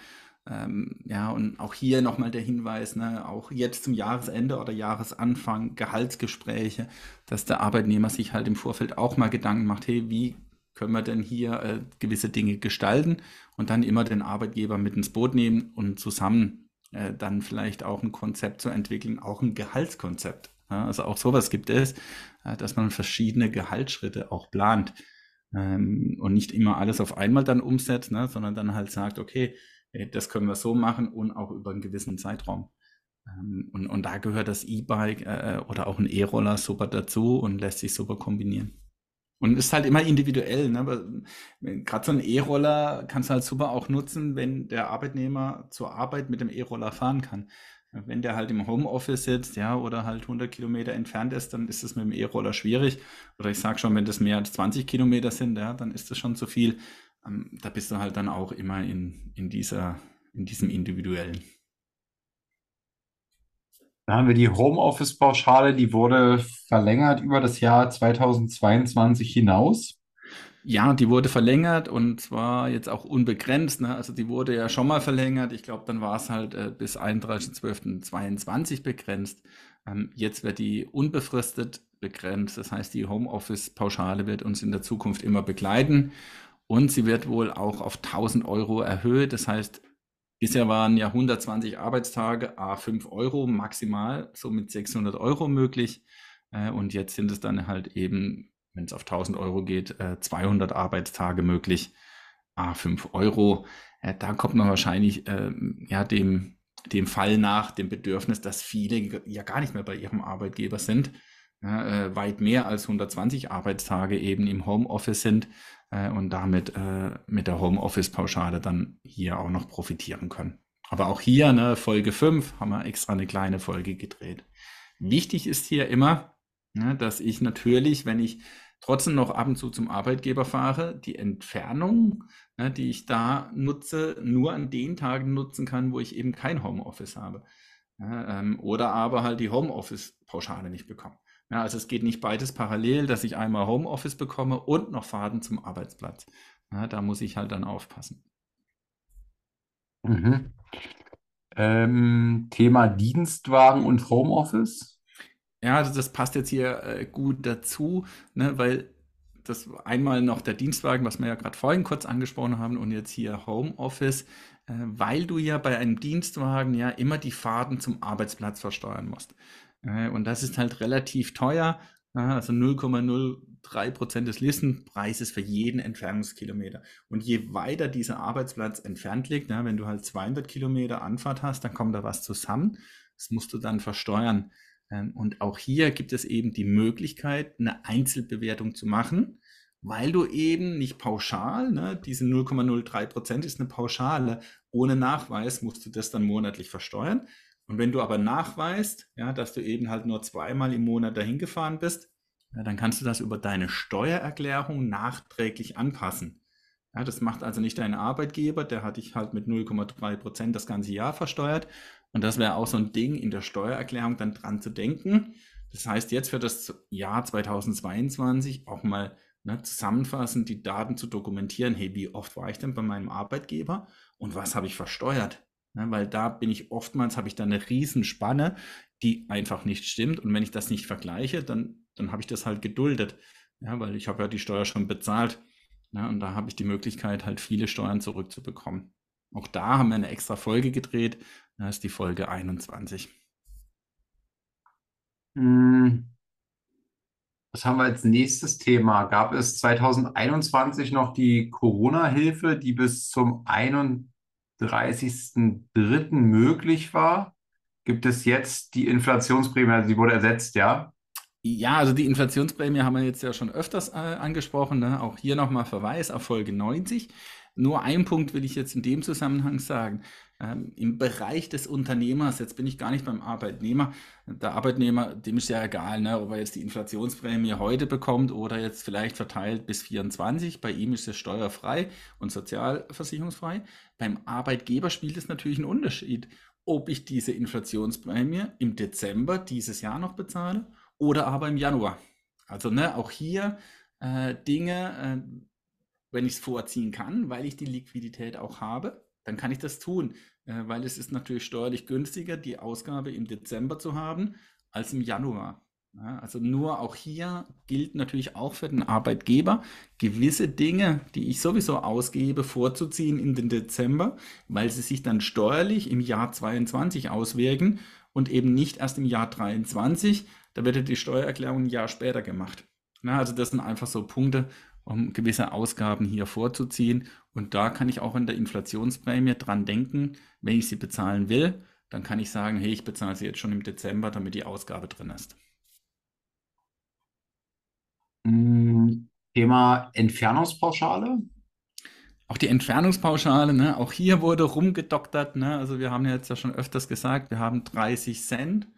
Ähm, ja, und auch hier nochmal der Hinweis, ne, auch jetzt zum Jahresende oder Jahresanfang, Gehaltsgespräche, dass der Arbeitnehmer sich halt im Vorfeld auch mal Gedanken macht, hey, wie können wir denn hier äh, gewisse Dinge gestalten und dann immer den Arbeitgeber mit ins Boot nehmen und zusammen äh, dann vielleicht auch ein Konzept zu entwickeln, auch ein Gehaltskonzept. Ja, also auch sowas gibt es, äh, dass man verschiedene Gehaltsschritte auch plant ähm, und nicht immer alles auf einmal dann umsetzt, ne, sondern dann halt sagt, okay, das können wir so machen und auch über einen gewissen Zeitraum. Ähm, und, und da gehört das E-Bike äh, oder auch ein E-Roller super dazu und lässt sich super kombinieren. Und ist halt immer individuell. Ne? Gerade so ein E-Roller kannst du halt super auch nutzen, wenn der Arbeitnehmer zur Arbeit mit dem E-Roller fahren kann. Wenn der halt im Homeoffice sitzt, ja, oder halt 100 Kilometer entfernt ist, dann ist es mit dem E-Roller schwierig. Oder ich sage schon, wenn das mehr als 20 Kilometer sind, ja, dann ist das schon zu viel. Ähm, da bist du halt dann auch immer in, in, dieser, in diesem Individuellen. Da haben wir die Homeoffice-Pauschale, die wurde verlängert über das Jahr 2022 hinaus. Ja, die wurde verlängert und zwar jetzt auch unbegrenzt. Ne? Also die wurde ja schon mal verlängert. Ich glaube, dann war es halt äh, bis 31.12.22 begrenzt. Ähm, jetzt wird die unbefristet begrenzt. Das heißt, die Homeoffice-Pauschale wird uns in der Zukunft immer begleiten und sie wird wohl auch auf 1000 Euro erhöht. Das heißt, Bisher waren ja 120 Arbeitstage, a 5 Euro maximal, somit 600 Euro möglich. Äh, und jetzt sind es dann halt eben, wenn es auf 1000 Euro geht, 200 äh, Arbeitstage möglich, a 5 Euro. Äh, da kommt man wahrscheinlich ähm, ja, dem, dem Fall nach, dem Bedürfnis, dass viele ja gar nicht mehr bei ihrem Arbeitgeber sind, ja, weit mehr als 120 Arbeitstage eben im Homeoffice sind äh, und damit äh, mit der Homeoffice-Pauschale dann hier auch noch profitieren können. Aber auch hier, ne, Folge 5, haben wir extra eine kleine Folge gedreht. Wichtig ist hier immer, ne, dass ich natürlich, wenn ich trotzdem noch ab und zu zum Arbeitgeber fahre, die Entfernung, ne, die ich da nutze, nur an den Tagen nutzen kann, wo ich eben kein Homeoffice habe. Ja, ähm, oder aber halt die Homeoffice-Pauschale nicht bekomme. Ja, also es geht nicht beides parallel, dass ich einmal Homeoffice bekomme und noch Faden zum Arbeitsplatz. Ja, da muss ich halt dann aufpassen. Mhm. Ähm, Thema Dienstwagen und Homeoffice. Ja, also das passt jetzt hier äh, gut dazu, ne, weil das einmal noch der Dienstwagen, was wir ja gerade vorhin kurz angesprochen haben, und jetzt hier Homeoffice, äh, weil du ja bei einem Dienstwagen ja immer die Fahrten zum Arbeitsplatz versteuern musst. Und das ist halt relativ teuer. Also 0,03 Prozent des Listenpreises für jeden Entfernungskilometer. Und je weiter dieser Arbeitsplatz entfernt liegt, wenn du halt 200 Kilometer Anfahrt hast, dann kommt da was zusammen. Das musst du dann versteuern. Ähm, und auch hier gibt es eben die Möglichkeit, eine Einzelbewertung zu machen, weil du eben nicht pauschal, ne, diese 0,03 Prozent ist eine Pauschale, ohne Nachweis musst du das dann monatlich versteuern. Und wenn du aber nachweist, ja, dass du eben halt nur zweimal im Monat dahin gefahren bist, ja, dann kannst du das über deine Steuererklärung nachträglich anpassen. Ja, das macht also nicht dein Arbeitgeber, der hat dich halt mit 0,3 Prozent das ganze Jahr versteuert. Und das wäre auch so ein Ding in der Steuererklärung dann dran zu denken. Das heißt, jetzt für das Jahr 2022 auch mal ne, zusammenfassend die Daten zu dokumentieren. Hey, wie oft war ich denn bei meinem Arbeitgeber und was habe ich versteuert? Ne, weil da bin ich oftmals, habe ich da eine Riesenspanne, die einfach nicht stimmt. Und wenn ich das nicht vergleiche, dann, dann habe ich das halt geduldet. Ja, weil ich habe ja die Steuer schon bezahlt. Ja, und da habe ich die Möglichkeit, halt viele Steuern zurückzubekommen. Auch da haben wir eine extra Folge gedreht. Das ist die Folge 21. Hm. Was haben wir als nächstes Thema? Gab es 2021 noch die Corona-Hilfe, die bis zum 31. 30.03. möglich war, gibt es jetzt die Inflationsprämie, also die wurde ersetzt, ja? Ja, also die Inflationsprämie haben wir jetzt ja schon öfters äh, angesprochen. Ne? Auch hier nochmal Verweis auf Folge 90. Nur einen Punkt will ich jetzt in dem Zusammenhang sagen ähm, im Bereich des Unternehmers, jetzt bin ich gar nicht beim Arbeitnehmer, der Arbeitnehmer, dem ist ja egal, ne, ob er jetzt die Inflationsprämie heute bekommt oder jetzt vielleicht verteilt bis 24, bei ihm ist es steuerfrei und sozialversicherungsfrei. Beim Arbeitgeber spielt es natürlich einen Unterschied, ob ich diese Inflationsprämie im Dezember dieses Jahr noch bezahle oder aber im Januar. Also ne, auch hier äh, Dinge, äh, wenn ich es vorziehen kann, weil ich die Liquidität auch habe, dann kann ich das tun, äh, weil es ist natürlich steuerlich günstiger, die Ausgabe im Dezember zu haben, als im Januar. Ja, also nur auch hier gilt natürlich auch für den Arbeitgeber, gewisse Dinge, die ich sowieso ausgebe, vorzuziehen in den Dezember, weil sie sich dann steuerlich im Jahr 22 auswirken und eben nicht erst im Jahr 23. Da wird ja die Steuererklärung ein Jahr später gemacht. Also das sind einfach so Punkte, um gewisse Ausgaben hier vorzuziehen. Und da kann ich auch in der Inflationsprämie dran denken, wenn ich sie bezahlen will, dann kann ich sagen, hey, ich bezahle sie jetzt schon im Dezember, damit die Ausgabe drin ist. Hm, Thema Entfernungspauschale. Auch die Entfernungspauschale, ne? auch hier wurde rumgedoktert. Ne? Also wir haben ja jetzt ja schon öfters gesagt, wir haben 30 Cent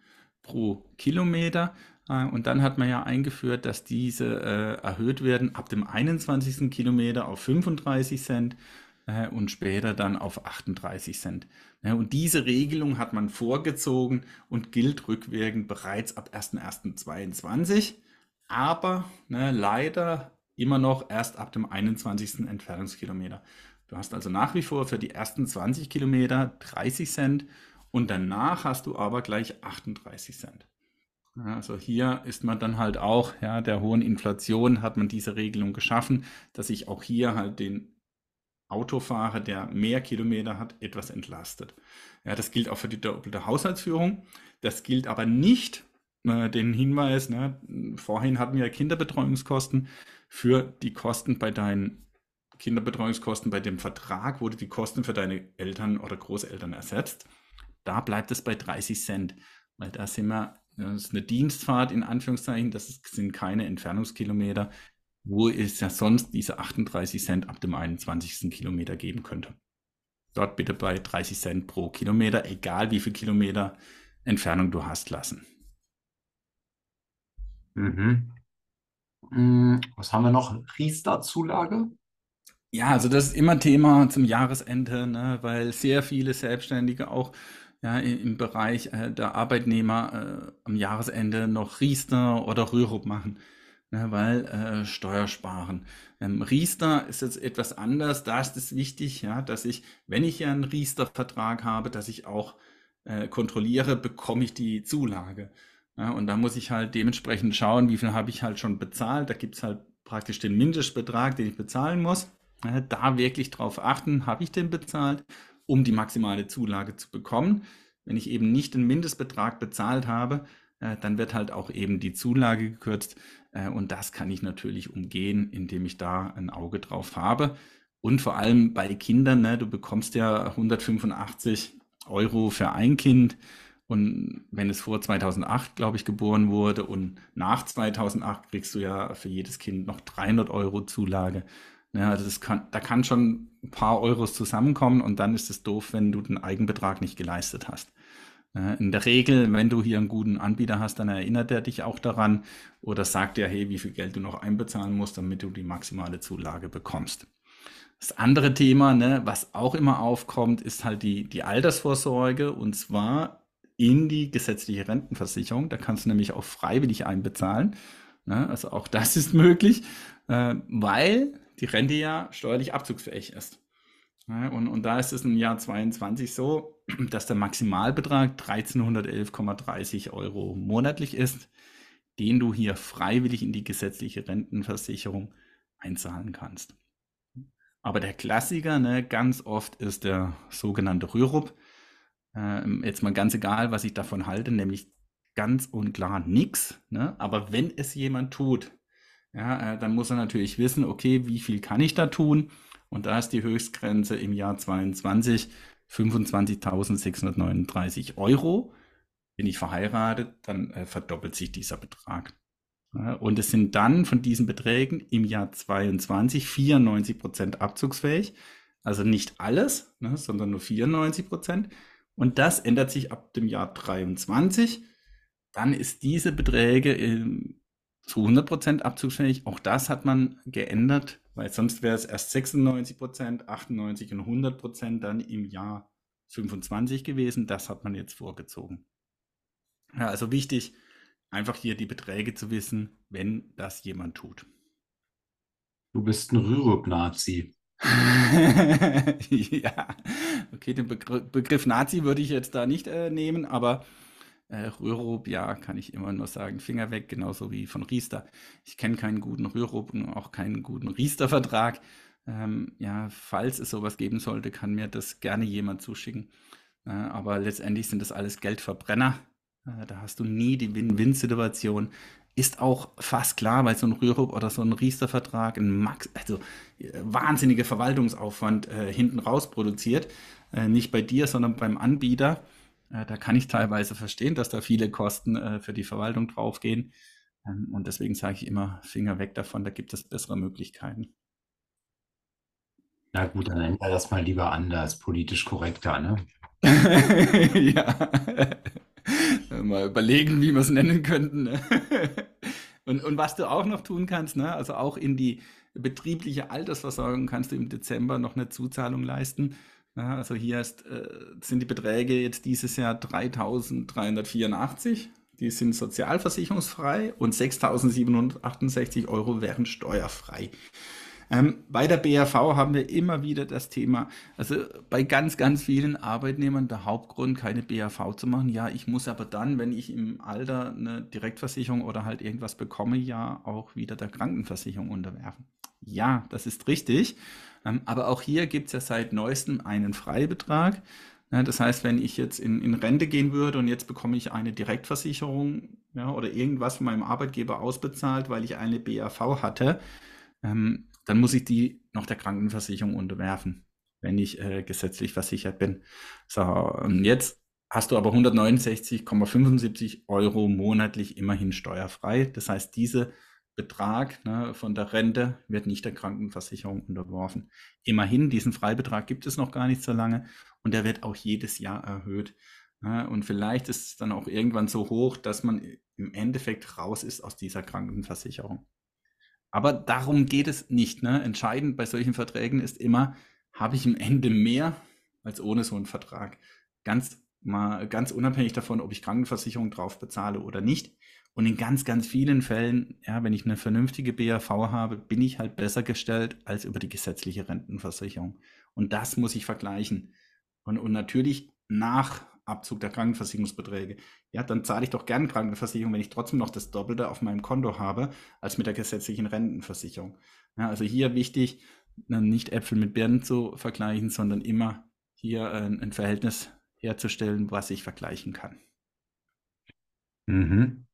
pro Kilometer. Äh, und dann hat man ja eingeführt, dass diese äh, erhöht werden ab dem 21. Kilometer auf 35 Cent äh, und später dann auf 38 Cent. Ja, und diese Regelung hat man vorgezogen und gilt rückwirkend bereits ab 1.1.22, aber ne, leider immer noch erst ab dem 21. Entfernungskilometer. Du hast also nach wie vor für die ersten 20 Kilometer 30 Cent und danach hast du aber gleich 38 Cent. Also hier ist man dann halt auch, ja, der hohen Inflation hat man diese Regelung geschaffen, dass ich auch hier halt den Autofahrer, der mehr Kilometer hat, etwas entlastet. Ja, das gilt auch für die doppelte Haushaltsführung. Das gilt aber nicht, äh, den Hinweis, ne, vorhin hatten wir Kinderbetreuungskosten, für die Kosten bei deinen Kinderbetreuungskosten bei dem Vertrag, du die Kosten für deine Eltern oder Großeltern ersetzt. Da bleibt es bei 30 Cent, weil da sind wir, das ist eine Dienstfahrt in Anführungszeichen, das sind keine Entfernungskilometer, wo es ja sonst diese 38 Cent ab dem 21. Kilometer geben könnte. Dort bitte bei 30 Cent pro Kilometer, egal wie viel Kilometer Entfernung du hast, lassen. Mhm. Hm, was haben wir noch? Riester-Zulage? Ja, also das ist immer Thema zum Jahresende, ne, weil sehr viele Selbstständige auch ja, im Bereich äh, der Arbeitnehmer äh, am Jahresende noch Riester oder Rürup machen ne, weil äh, Steuersparen. Ähm, Riester ist jetzt etwas anders. Da ist es wichtig, ja, dass ich, wenn ich ja einen Riester-Vertrag habe, dass ich auch äh, kontrolliere, bekomme ich die Zulage. Ja, und da muss ich halt dementsprechend schauen, wie viel habe ich halt schon bezahlt. Da gibt es halt praktisch den Mindestbetrag, den ich bezahlen muss. Da wirklich drauf achten, habe ich den bezahlt, um die maximale Zulage zu bekommen. Wenn ich eben nicht den Mindestbetrag bezahlt habe, äh, dann wird halt auch eben die Zulage gekürzt. Äh, und das kann ich natürlich umgehen, indem ich da ein Auge drauf habe. Und vor allem bei Kindern, ne, du bekommst ja 185 Euro für ein Kind. Und wenn es vor 2008, glaube ich, geboren wurde und nach 2008 kriegst du ja für jedes Kind noch 300 Euro Zulage. Ja, also das kann, da kann schon ein paar Euros zusammenkommen und dann ist es doof, wenn du den Eigenbetrag nicht geleistet hast. In der Regel, wenn du hier einen guten Anbieter hast, dann erinnert er dich auch daran oder sagt dir, hey, wie viel Geld du noch einbezahlen musst, damit du die maximale Zulage bekommst. Das andere Thema, ne, was auch immer aufkommt, ist halt die, die Altersvorsorge und zwar in die gesetzliche Rentenversicherung. Da kannst du nämlich auch freiwillig einbezahlen. Ne? Also auch das ist möglich, äh, weil die Rente ja steuerlich abzugsfähig ist. Und, und da ist es im Jahr 22 so, dass der Maximalbetrag 1311,30 Euro monatlich ist, den du hier freiwillig in die gesetzliche Rentenversicherung einzahlen kannst. Aber der Klassiker, ne, ganz oft ist der sogenannte Rürup. Ähm, jetzt mal ganz egal, was ich davon halte, nämlich ganz und klar nichts. Ne? Aber wenn es jemand tut, ja, äh, dann muss er natürlich wissen, okay, wie viel kann ich da tun? Und da ist die Höchstgrenze im Jahr 22 25.639 Euro. Bin ich verheiratet, dann äh, verdoppelt sich dieser Betrag. Ja, und es sind dann von diesen Beträgen im Jahr 22 94 Prozent abzugsfähig. Also nicht alles, ne, sondern nur 94 Prozent. Und das ändert sich ab dem Jahr 23. Dann ist diese Beträge äh, zu 100 Prozent abzugsfähig. Auch das hat man geändert weil sonst wäre es erst 96 Prozent, 98 und 100 Prozent dann im Jahr 25 gewesen. Das hat man jetzt vorgezogen. Ja, also wichtig, einfach hier die Beträge zu wissen, wenn das jemand tut. Du bist ein Rürup-Nazi. <laughs> ja, okay, den Begriff, Begriff Nazi würde ich jetzt da nicht äh, nehmen, aber äh, Rürup, ja, kann ich immer nur sagen, Finger weg, genauso wie von Riester. Ich kenne keinen guten Rürup und auch keinen guten Riester-Vertrag. Ähm, ja, falls es sowas geben sollte, kann mir das gerne jemand zuschicken. Äh, aber letztendlich sind das alles Geldverbrenner. Äh, da hast du nie die Win-Win-Situation. ist auch fast klar, weil so ein Rürup oder so ein Riester-Vertrag ein Max, also äh, wahnsinniger Verwaltungsaufwand äh, hinten raus produziert. Äh, nicht bei dir, sondern beim Anbieter. Äh, da kann ich teilweise verstehen, dass da viele Kosten äh, für die Verwaltung draufgehen. Ähm, und deswegen sage ich immer, Finger weg davon, da gibt es bessere Möglichkeiten. Na gut, dann nennen wir das mal lieber anders, politisch korrekter, ne? <laughs> ja. <laughs> mal überlegen, wie wir es nennen könnten. Ne? <laughs> und, und was du auch noch tun kannst, ne? also auch in die betriebliche Altersversorgung kannst du im Dezember noch eine Zuzahlung leisten. Ja, also hier ist, äh, sind die Beträge jetzt dieses Jahr 3.384. Die sind sozialversicherungsfrei und 6.768 Euro wären steuerfrei. Ähm, bei der BAV haben wir immer wieder das Thema, also bei ganz, ganz vielen Arbeitnehmern der Hauptgrund, keine BAV zu machen. Ja, ich muss aber dann, wenn ich im Alter eine Direktversicherung oder halt irgendwas bekomme, ja auch wieder der Krankenversicherung unterwerfen. Ja, das ist richtig. Ähm, aber auch hier gibt es ja seit neuestem einen Freibetrag. Das heißt, wenn ich jetzt in, in Rente gehen würde und jetzt bekomme ich eine Direktversicherung ja, oder irgendwas von meinem Arbeitgeber ausbezahlt, weil ich eine BAV hatte, ähm, dann muss ich die noch der Krankenversicherung unterwerfen, wenn ich äh, gesetzlich versichert bin. So, und jetzt hast du aber 169,75 Euro monatlich immerhin steuerfrei. Das heißt, dieser Betrag ne, von der Rente wird nicht der Krankenversicherung unterworfen. Immerhin, diesen Freibetrag gibt es noch gar nicht so lange und der wird auch jedes Jahr erhöht. Ne, und vielleicht ist es dann auch irgendwann so hoch, dass man im Endeffekt raus ist aus dieser Krankenversicherung. Aber darum geht es nicht. Ne? Entscheidend bei solchen Verträgen ist immer, habe ich am Ende mehr als ohne so einen Vertrag. Ganz, mal, ganz unabhängig davon, ob ich Krankenversicherung drauf bezahle oder nicht. Und in ganz, ganz vielen Fällen, ja, wenn ich eine vernünftige BAV habe, bin ich halt besser gestellt als über die gesetzliche Rentenversicherung. Und das muss ich vergleichen. Und, und natürlich nach Abzug der Krankenversicherungsbeträge. Ja, dann zahle ich doch gern Krankenversicherung, wenn ich trotzdem noch das Doppelte auf meinem Konto habe, als mit der gesetzlichen Rentenversicherung. Ja, also hier wichtig, nicht Äpfel mit Birnen zu vergleichen, sondern immer hier ein, ein Verhältnis herzustellen, was ich vergleichen kann. Mhm.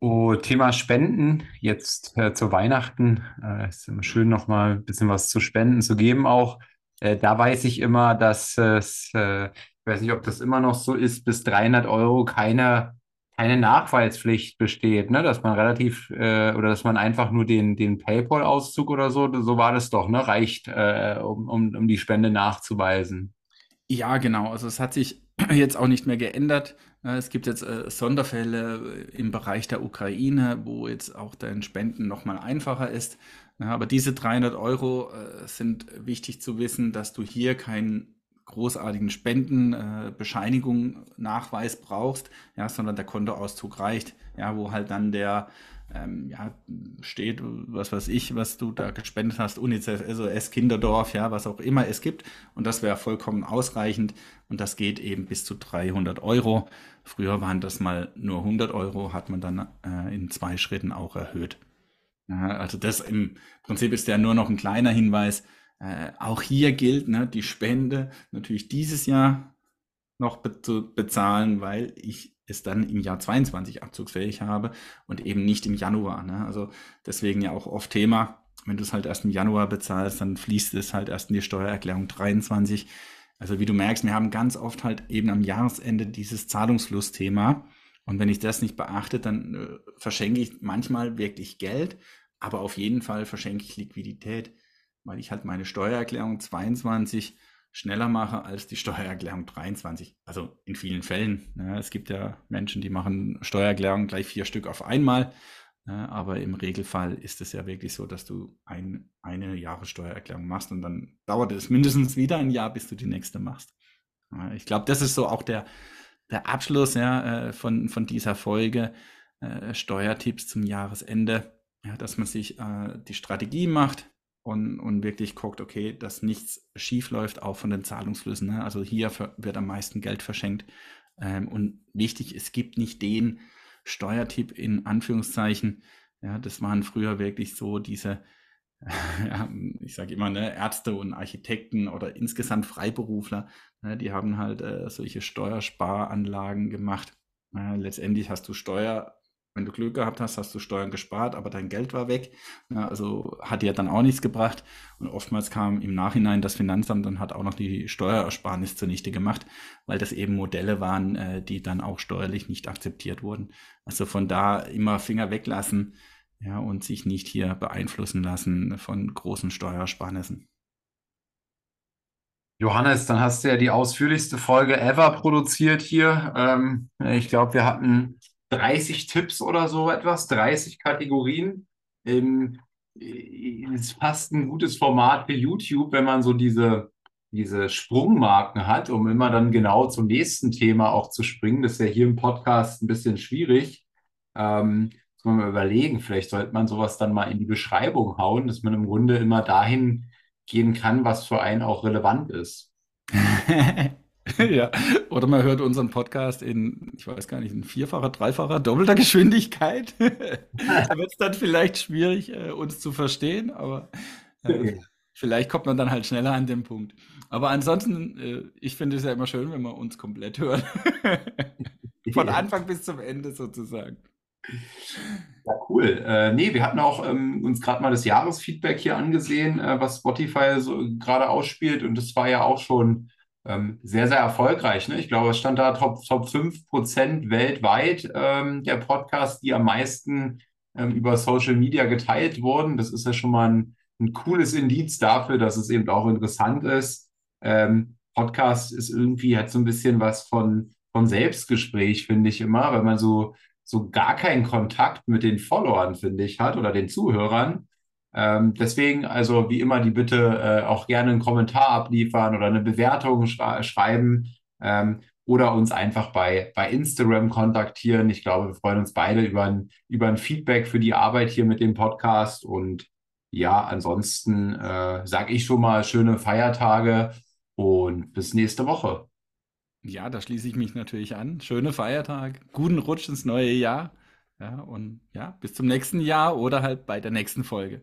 Oh, Thema Spenden, jetzt äh, zu Weihnachten. Äh, ist immer schön, nochmal ein bisschen was zu spenden zu geben auch. Äh, da weiß ich immer, dass es äh, ich weiß nicht, ob das immer noch so ist, bis 300 Euro keine, keine Nachweispflicht besteht, ne? dass man relativ äh, oder dass man einfach nur den, den PayPal-Auszug oder so, so war das doch, ne? reicht, äh, um, um, um die Spende nachzuweisen. Ja, genau. Also es hat sich <clears throat> jetzt auch nicht mehr geändert. Es gibt jetzt äh, Sonderfälle im Bereich der Ukraine, wo jetzt auch dein Spenden nochmal einfacher ist. Aber diese 300 Euro äh, sind wichtig zu wissen, dass du hier keinen großartigen Spendenbescheinigung, äh, Nachweis brauchst, ja, sondern der Kontoauszug reicht, ja, wo halt dann der ähm, ja, steht, was weiß ich, was du da gespendet hast, UNICEF, SOS, Kinderdorf, ja, was auch immer es gibt. Und das wäre vollkommen ausreichend. Und das geht eben bis zu 300 Euro. Früher waren das mal nur 100 Euro, hat man dann äh, in zwei Schritten auch erhöht. Ja, also das im Prinzip ist ja nur noch ein kleiner Hinweis. Äh, auch hier gilt, ne, die Spende natürlich dieses Jahr noch be zu bezahlen, weil ich es dann im Jahr 22 abzugsfähig habe und eben nicht im Januar. Ne? Also deswegen ja auch oft Thema, wenn du es halt erst im Januar bezahlst, dann fließt es halt erst in die Steuererklärung 23. Also wie du merkst, wir haben ganz oft halt eben am Jahresende dieses Zahlungsflussthema. Und wenn ich das nicht beachte, dann äh, verschenke ich manchmal wirklich Geld, aber auf jeden Fall verschenke ich Liquidität weil ich halt meine Steuererklärung 22 schneller mache als die Steuererklärung 23. Also in vielen Fällen. Ne? Es gibt ja Menschen, die machen Steuererklärung gleich vier Stück auf einmal. Ne? Aber im Regelfall ist es ja wirklich so, dass du ein, eine Jahressteuererklärung machst und dann dauert es mindestens wieder ein Jahr, bis du die nächste machst. Ich glaube, das ist so auch der, der Abschluss ja, äh, von, von dieser Folge. Äh, Steuertipps zum Jahresende, ja, dass man sich äh, die Strategie macht, und, und wirklich guckt, okay, dass nichts schief läuft, auch von den Zahlungsflüssen. Ne? Also hier wird am meisten Geld verschenkt. Ähm, und wichtig, es gibt nicht den Steuertipp in Anführungszeichen. Ja, das waren früher wirklich so diese, <laughs> ja, ich sage immer, ne, Ärzte und Architekten oder insgesamt Freiberufler, ne, die haben halt äh, solche Steuersparanlagen gemacht. Ja, letztendlich hast du Steuer Wenn du Glück gehabt hast, hast du Steuern gespart, aber dein Geld war weg. Ja, also hat dir dann auch nichts gebracht. Und oftmals kam im Nachhinein das Finanzamt und hat auch noch die Steuerersparnis zunichte gemacht, weil das eben Modelle waren, äh, die dann auch steuerlich nicht akzeptiert wurden. Also von da immer Finger weglassen ja, und sich nicht hier beeinflussen lassen von großen Steuersparnissen. Johannes, dann hast du ja die ausführlichste Folge ever produziert hier. Ähm, ich glaube, wir hatten 30 Tipps oder so etwas, 30 Kategorien. Ähm, ist fast ein gutes Format für YouTube, wenn man so diese, diese Sprungmarken hat, um immer dann genau zum nächsten Thema auch zu springen. Das ist ja hier im Podcast ein bisschen schwierig. Ähm, muss man mal überlegen, vielleicht sollte man sowas dann mal in die Beschreibung hauen, dass man im Grunde immer dahin gehen kann, was für einen auch relevant ist. <laughs> <laughs> ja, oder man hört unseren Podcast in, ich weiß gar nicht, in vierfacher, dreifacher, doppelter Geschwindigkeit. <laughs> da wird es dann vielleicht schwierig, äh, uns zu verstehen, aber äh, vielleicht kommt man dann halt schneller an den Punkt. Aber ansonsten, äh, ich finde es ja immer schön, wenn man uns komplett hört. <laughs> Von Anfang bis zum Ende sozusagen. Ja, cool. Äh, nee, wir hatten auch ähm, uns gerade mal das Jahresfeedback hier angesehen, äh, was Spotify so gerade ausspielt. Und das war ja auch schon ähm, sehr, sehr erfolgreich. Ne? Ich glaube, es stand da Top, Top 5 Prozent weltweit ähm, der Podcasts, die am meisten ähm, über Social Media geteilt wurden. Das ist ja schon mal ein, ein cooles Indiz dafür, dass es eben auch interessant ist. Ähm, Podcast ist irgendwie, hat so ein bisschen was von, von Selbstgespräch, finde ich immer, weil man so so gar keinen Kontakt mit den Followern, finde ich, hat oder den Zuhörern. Ähm, deswegen also wie immer die Bitte äh, auch gerne einen Kommentar abliefern oder eine Bewertung schra schreiben ähm, oder uns einfach bei, bei Instagram kontaktieren. Ich glaube, wir freuen uns beide über ein, über ein Feedback für die Arbeit hier mit dem Podcast. Und ja, ansonsten äh, sage ich schon mal schöne Feiertage und bis nächste Woche. Ja, da schließe ich mich natürlich an. Schöne Feiertag, guten Rutsch ins neue Jahr. Ja, und ja, bis zum nächsten Jahr oder halt bei der nächsten Folge.